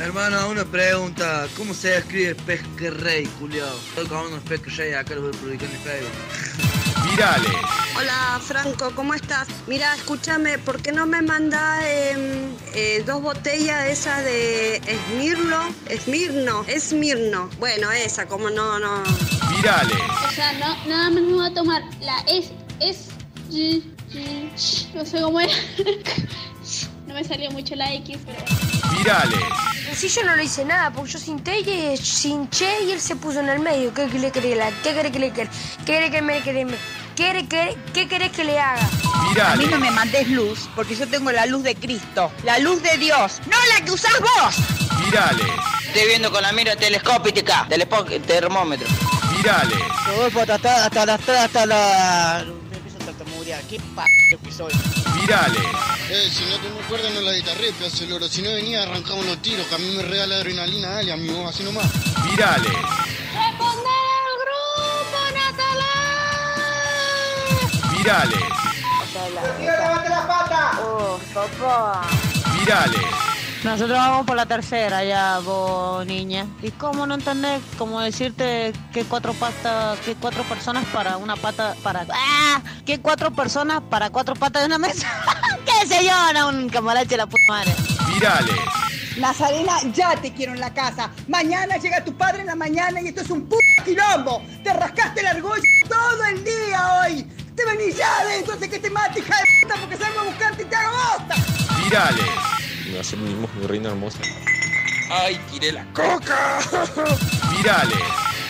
Hermano, una pregunta. ¿Cómo se escribe Pesquerrey, culiao? Estoy con unos Pesquerrey acá los voy a publicar en Facebook. Virales. Hola Franco, ¿cómo estás? Mira, escúchame, ¿por qué no me mandás em, eh, dos botellas de esas de Esmirno? Esmirno, Esmirno. Bueno, esa, como no, no. Virales. O sea, no, nada más me voy a tomar la es, es, y- y- no sé cómo era. No me salió mucho la X, pero... Virales. Si yo no le hice nada, porque yo sinté y hinché y él se puso en el medio. ¿Qué le querés la- ¿Qué querés que le querés que me querés? ¿Qué, qué, ¿Qué querés que le haga? A mí no me mandes luz, porque yo tengo la luz de Cristo, la luz de Dios, no la que usás vos. Virales. Estoy viendo con la mira telescópica, telespo- termómetro. Virales. Rodolfo, hasta, hasta, hasta hasta la... Me empiezo a tartamudear, qué p*** que soy. Virales. Eh, si no te me acuerdas no la guitarré, pedazo. Si no venía arrancamos los tiros, que a mí me regala adrenalina, dale, amigo, así nomás. Virales. ¡Responder al grupo, Natalá! Virales. ¡Levante la pata! Oh, papá. Virales. Nosotros vamos por la tercera ya, vos, niña. ¿Y cómo no entendés? Como decirte que cuatro patas, que cuatro personas para una pata, para... ¡Ah! Que cuatro personas para cuatro patas de una mesa. ¿Qué sé yo? No, un camarache la puta madre. Virales. Nazarena, ya te quiero en la casa. Mañana llega tu padre en la mañana y esto es un puto quilombo. Te rascaste el argollo todo el día hoy. Te venís ya de que te mate, hija de puta, porque salgo a buscarte y te hago bosta. Virales. Me hace mi, mi reina hermosa. ¡Ay, tiré la coca! Virales.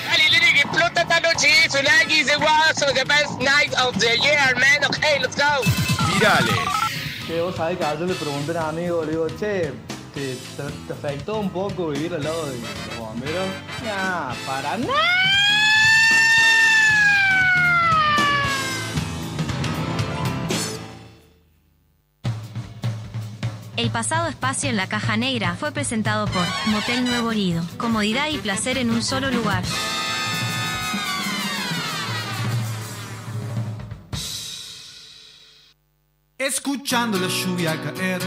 Dale, que explota esta noche. Nike is was the best night of the year, man. Okay, let's go. Virales. Che, vos sabés que ayer le pregunté a un amigo, le digo, che, ¿te, te, te afectó un poco vivir al lado de los bomberos? Nah, para nada. El pasado espacio en la caja negra fue presentado por Motel Nuevo Lido. Comodidad y placer en un solo lugar. Escuchando la lluvia caer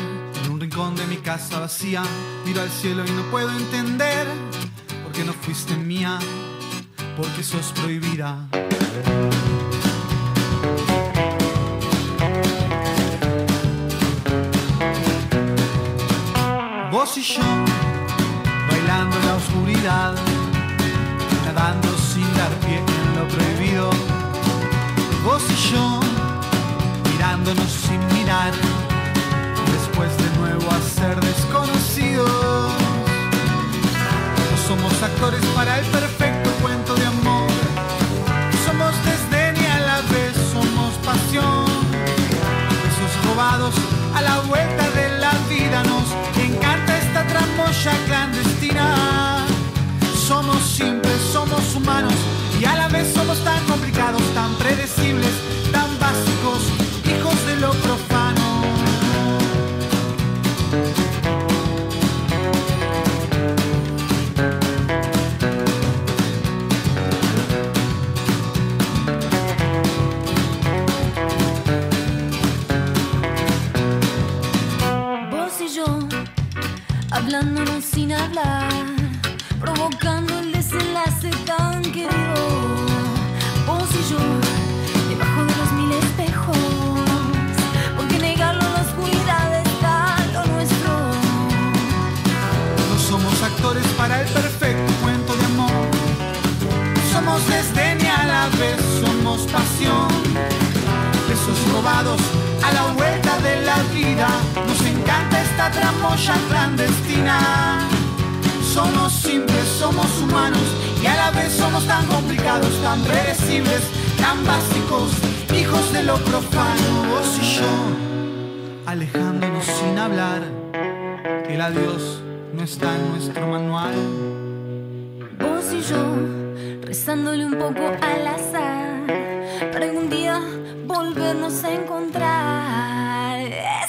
en un rincón de mi casa vacía, miro al cielo y no puedo entender por qué no fuiste mía, porque sos prohibida. vos y yo, bailando en la oscuridad, nadando sin dar pie en lo prohibido. Vos y yo, mirándonos sin mirar, después de nuevo a ser desconocidos. No somos actores para el perfecto cuento de amor, somos desdén y a la vez somos pasión. Besos robados a la vuelta tramoya clandestina. Somos simples, somos humanos y a la vez somos tan complicados, tan predecibles, tan básicos, hijos de lo profano. Hablándonos sin hablar, provocando el desenlace tan querido. Vos y yo, debajo de los mil espejos, porque negarlo la oscuridad está lo nuestro. No somos actores para el perfecto cuento de amor. Somos desdén y a la vez somos pasión. Besos robados a la vuelta de la vida. Esta tramoya clandestina. Somos simples, somos humanos y a la vez somos tan complicados, tan predecibles, tan básicos, hijos de lo profano. Vos y yo, alejándonos sin hablar. El adiós no está en nuestro manual. Vos y yo, rezándole un poco al azar, para algún día volvernos a encontrar.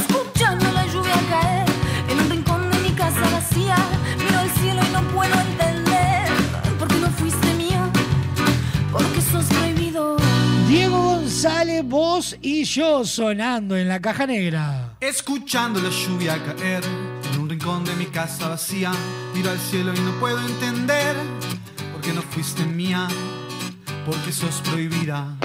González, vos y yo sonando en la caja negra. Escuchando la lluvia caer en un rincón de mi casa vacía, miro al cielo y no puedo entender por qué no fuiste mía, porque sos prohibida.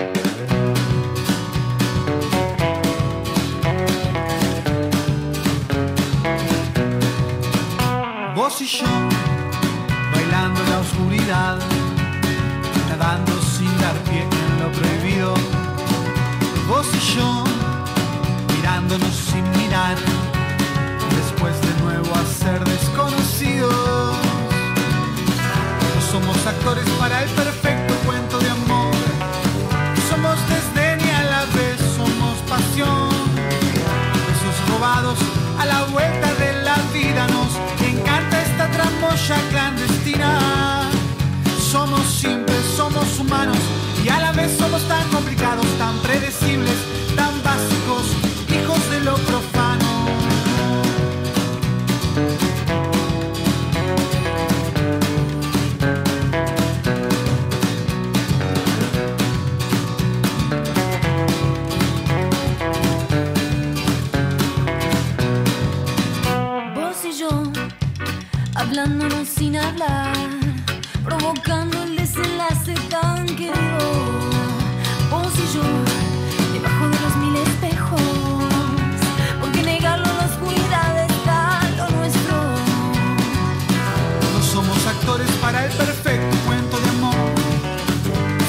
Vos y yo, bailando en la oscuridad, nadando sin dar pie en lo prohibido. Vos y yo, mirándonos sin mirar, después de nuevo a ser desconocidos. No somos actores para el perfecto cuento de amor. Somos desdén y a la vez somos pasión. Besos robados a la vuelta de la vida nos encanta esta tramoya clandestina. Somos simples, somos humanos y a la vez somos tan complicados, tan predecibles, tan básicos, hijos de lo profano. Vos y yo, hablándonos sin hablar, provocando el desenlace tan querido. Vos y yo, debajo de los mil espejos, porque negarlo en la oscuridad está lo nuestro. No somos actores para el perfecto cuento de amor.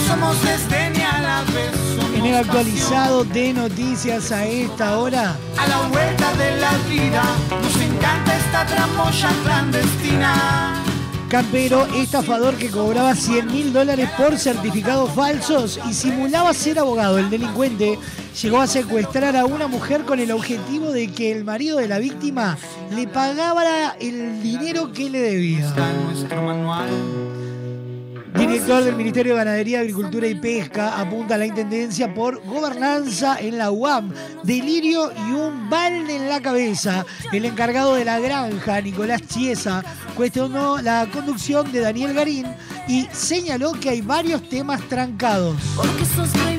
Somos desdén y a la vez somos En el actualizado de noticias a esta hora, A la vuelta de la vida nos encanta esta tramoya clandestina. Campero, estafador que cobraba 100 mil dólares por certificados falsos y simulaba ser abogado. El delincuente llegó a secuestrar a una mujer con el objetivo de que el marido de la víctima le pagara el dinero que le debía. Está nuestro manual. Director del Ministerio de Ganadería, Agricultura y Pesca apunta a la Intendencia por gobernanza en la UAM, delirio y un balde en la cabeza. El encargado de la granja, Nicolás Chiesa, cuestionó la conducción de Daniel Garín y señaló que hay varios temas trancados. Porque sos prohibido.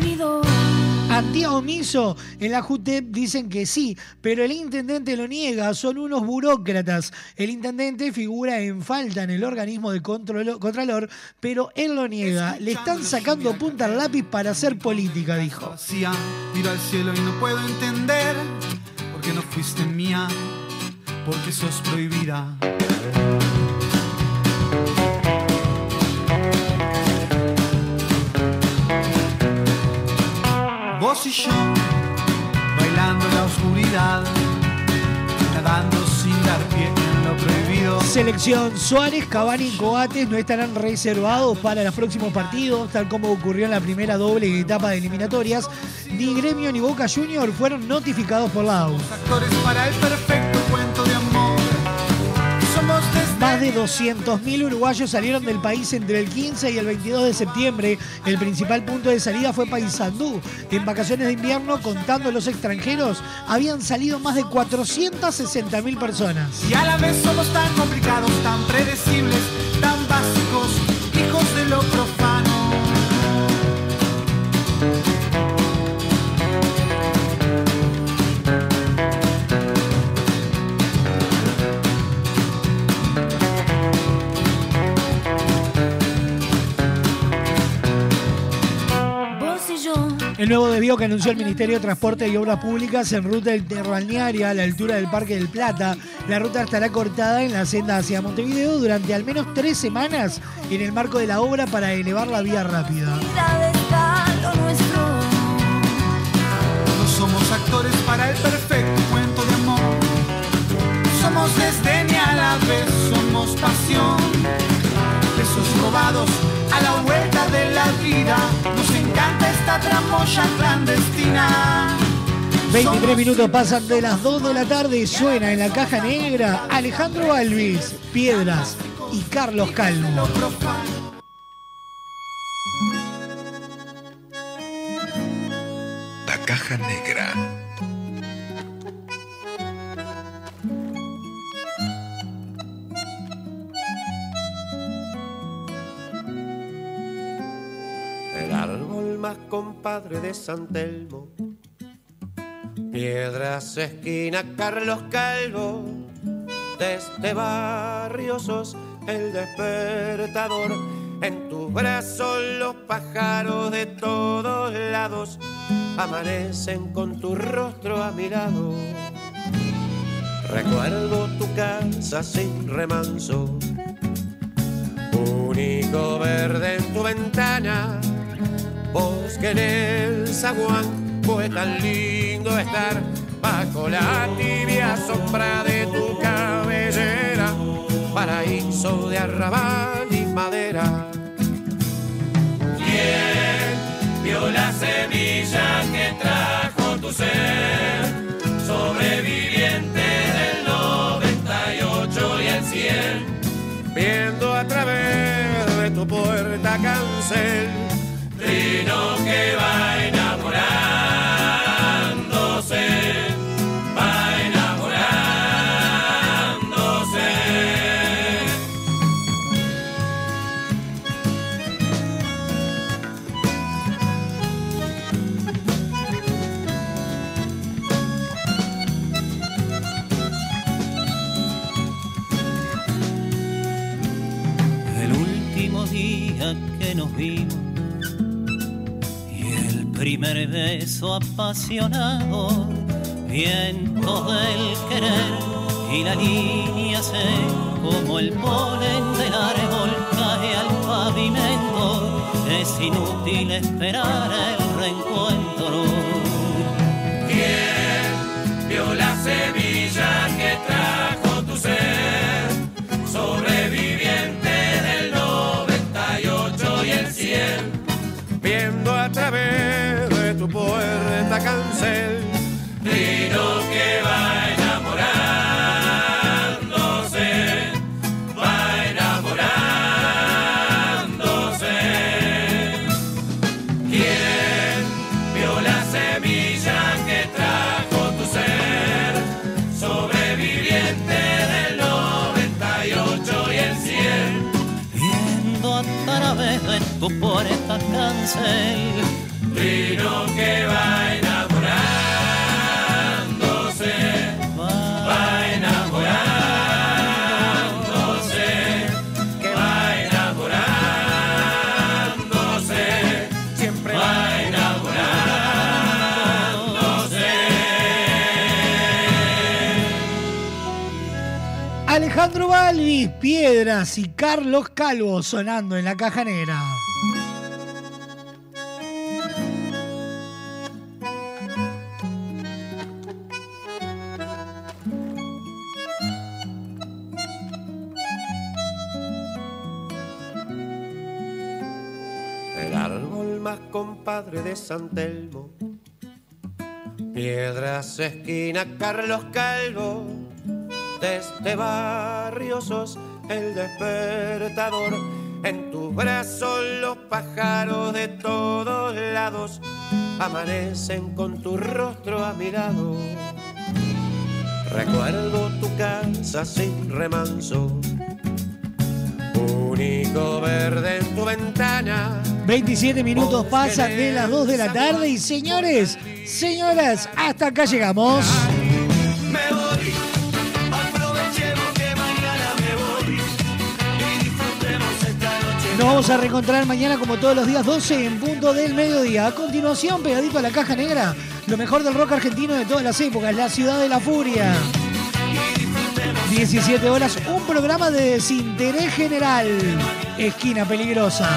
Antía Omiso, en la JUTEP dicen que sí, pero el intendente lo niega, son unos burócratas. El intendente figura en falta en el organismo de control- contralor, pero él lo niega. Le están sacando punta al lápiz para hacer política, dijo. Miro al cielo y no puedo entender por qué no fuiste mía, porque sos prohibida. Vos y yo, bailando en la oscuridad, nadando sin dar pie en lo prohibido. Selección Suárez, Cavani y Coates no estarán reservados para los próximos partidos, tal como ocurrió en la primera doble etapa de eliminatorias. Ni Gremio ni Boca Junior fueron notificados por la AU. Actores para el perfecto Más de 200.000 uruguayos salieron del país entre el 15 y el 22 de septiembre. El principal punto de salida fue Paysandú. En vacaciones de invierno, contando los extranjeros, habían salido más de 460.000 personas. Y a la vez somos tan complicados, tan predecibles, tan básicos, hijos de lo profano. El nuevo desvío que anunció el Ministerio de Transporte y Obras Públicas en ruta interbalnearia a la altura del Parque del Plata. La ruta estará cortada en la senda hacia Montevideo durante al menos tres semanas en el marco de la obra para elevar la vía rápida. No somos actores para el perfecto cuento de amor. Somos desdén y a la vez somos pasión. Besos robados a la vuelta de la vida. Nos encanta esta tramoya clandestina. 23 minutos pasan de las 2 de la tarde. Suena en la caja negra Alejandro Alvis, Piedras y Carlos Calvo. La caja negra. Compadre de San Telmo. Piedras, esquina, Carlos Calvo. De este barrio sos el despertador. En tus brazos los pájaros de todos lados amanecen con tu rostro a mi lado. Recuerdo tu casa sin remanso, único verde en tu ventana, bosque en el zaguán, fue tan lindo estar bajo la tibia sombra de tu cabellera, paraíso de arrabal y madera. ¿Quién vio la semilla que trajo tu ser? Sobreviviente del 98 y el 100. Viendo a través de tu puerta cancel, Trino que va beso apasionado, viento del querer y la línea se como el polen del árbol cae al pavimento, es inútil esperar el reencuentro. Trino que va enamorándose, va enamorándose, que va enamorándose, siempre va enamorándose. Alejandro Balvis, Piedras y Carlos Calvo sonando en la caja negra. Compadre de San Telmo. Piedras, esquina, Carlos Calvo. De este barrio sos el despertador. En tus brazos los pájaros de todos lados amanecen con tu rostro a. Recuerdo tu casa sin remanso, único verde en tu ventana. 27 minutos pasan de las 2 de la tarde y señores, señoras, hasta acá llegamos. Me voy, aprovechemos que mañana me voy y disfrutemos esta noche. Nos vamos a reencontrar mañana como todos los días 12 en punto del mediodía. A continuación, pegadito a la caja negra, lo mejor del rock argentino de todas las épocas, la ciudad de la furia. 17 horas, un programa de desinterés general. Esquina peligrosa.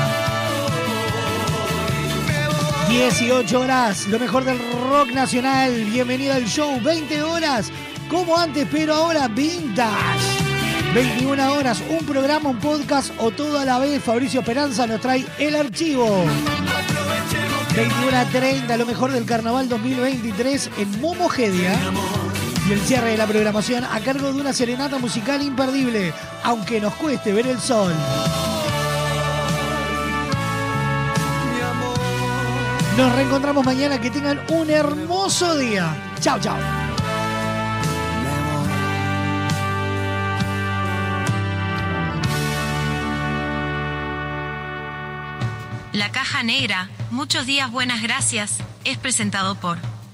18 horas, lo mejor del rock nacional. Bienvenido al show. 20 horas, como antes, pero ahora vintage. 21 horas, un programa, un podcast o todo a la vez. Fabricio Esperanza nos trae el archivo. 21 a 30, lo mejor del carnaval 2023 en Momogedia. Y el cierre de la programación a cargo de una serenata musical imperdible, aunque nos cueste ver el sol. Nos reencontramos mañana, que tengan un hermoso día. Chao, chao. La caja negra, muchos días buenas gracias, es presentado por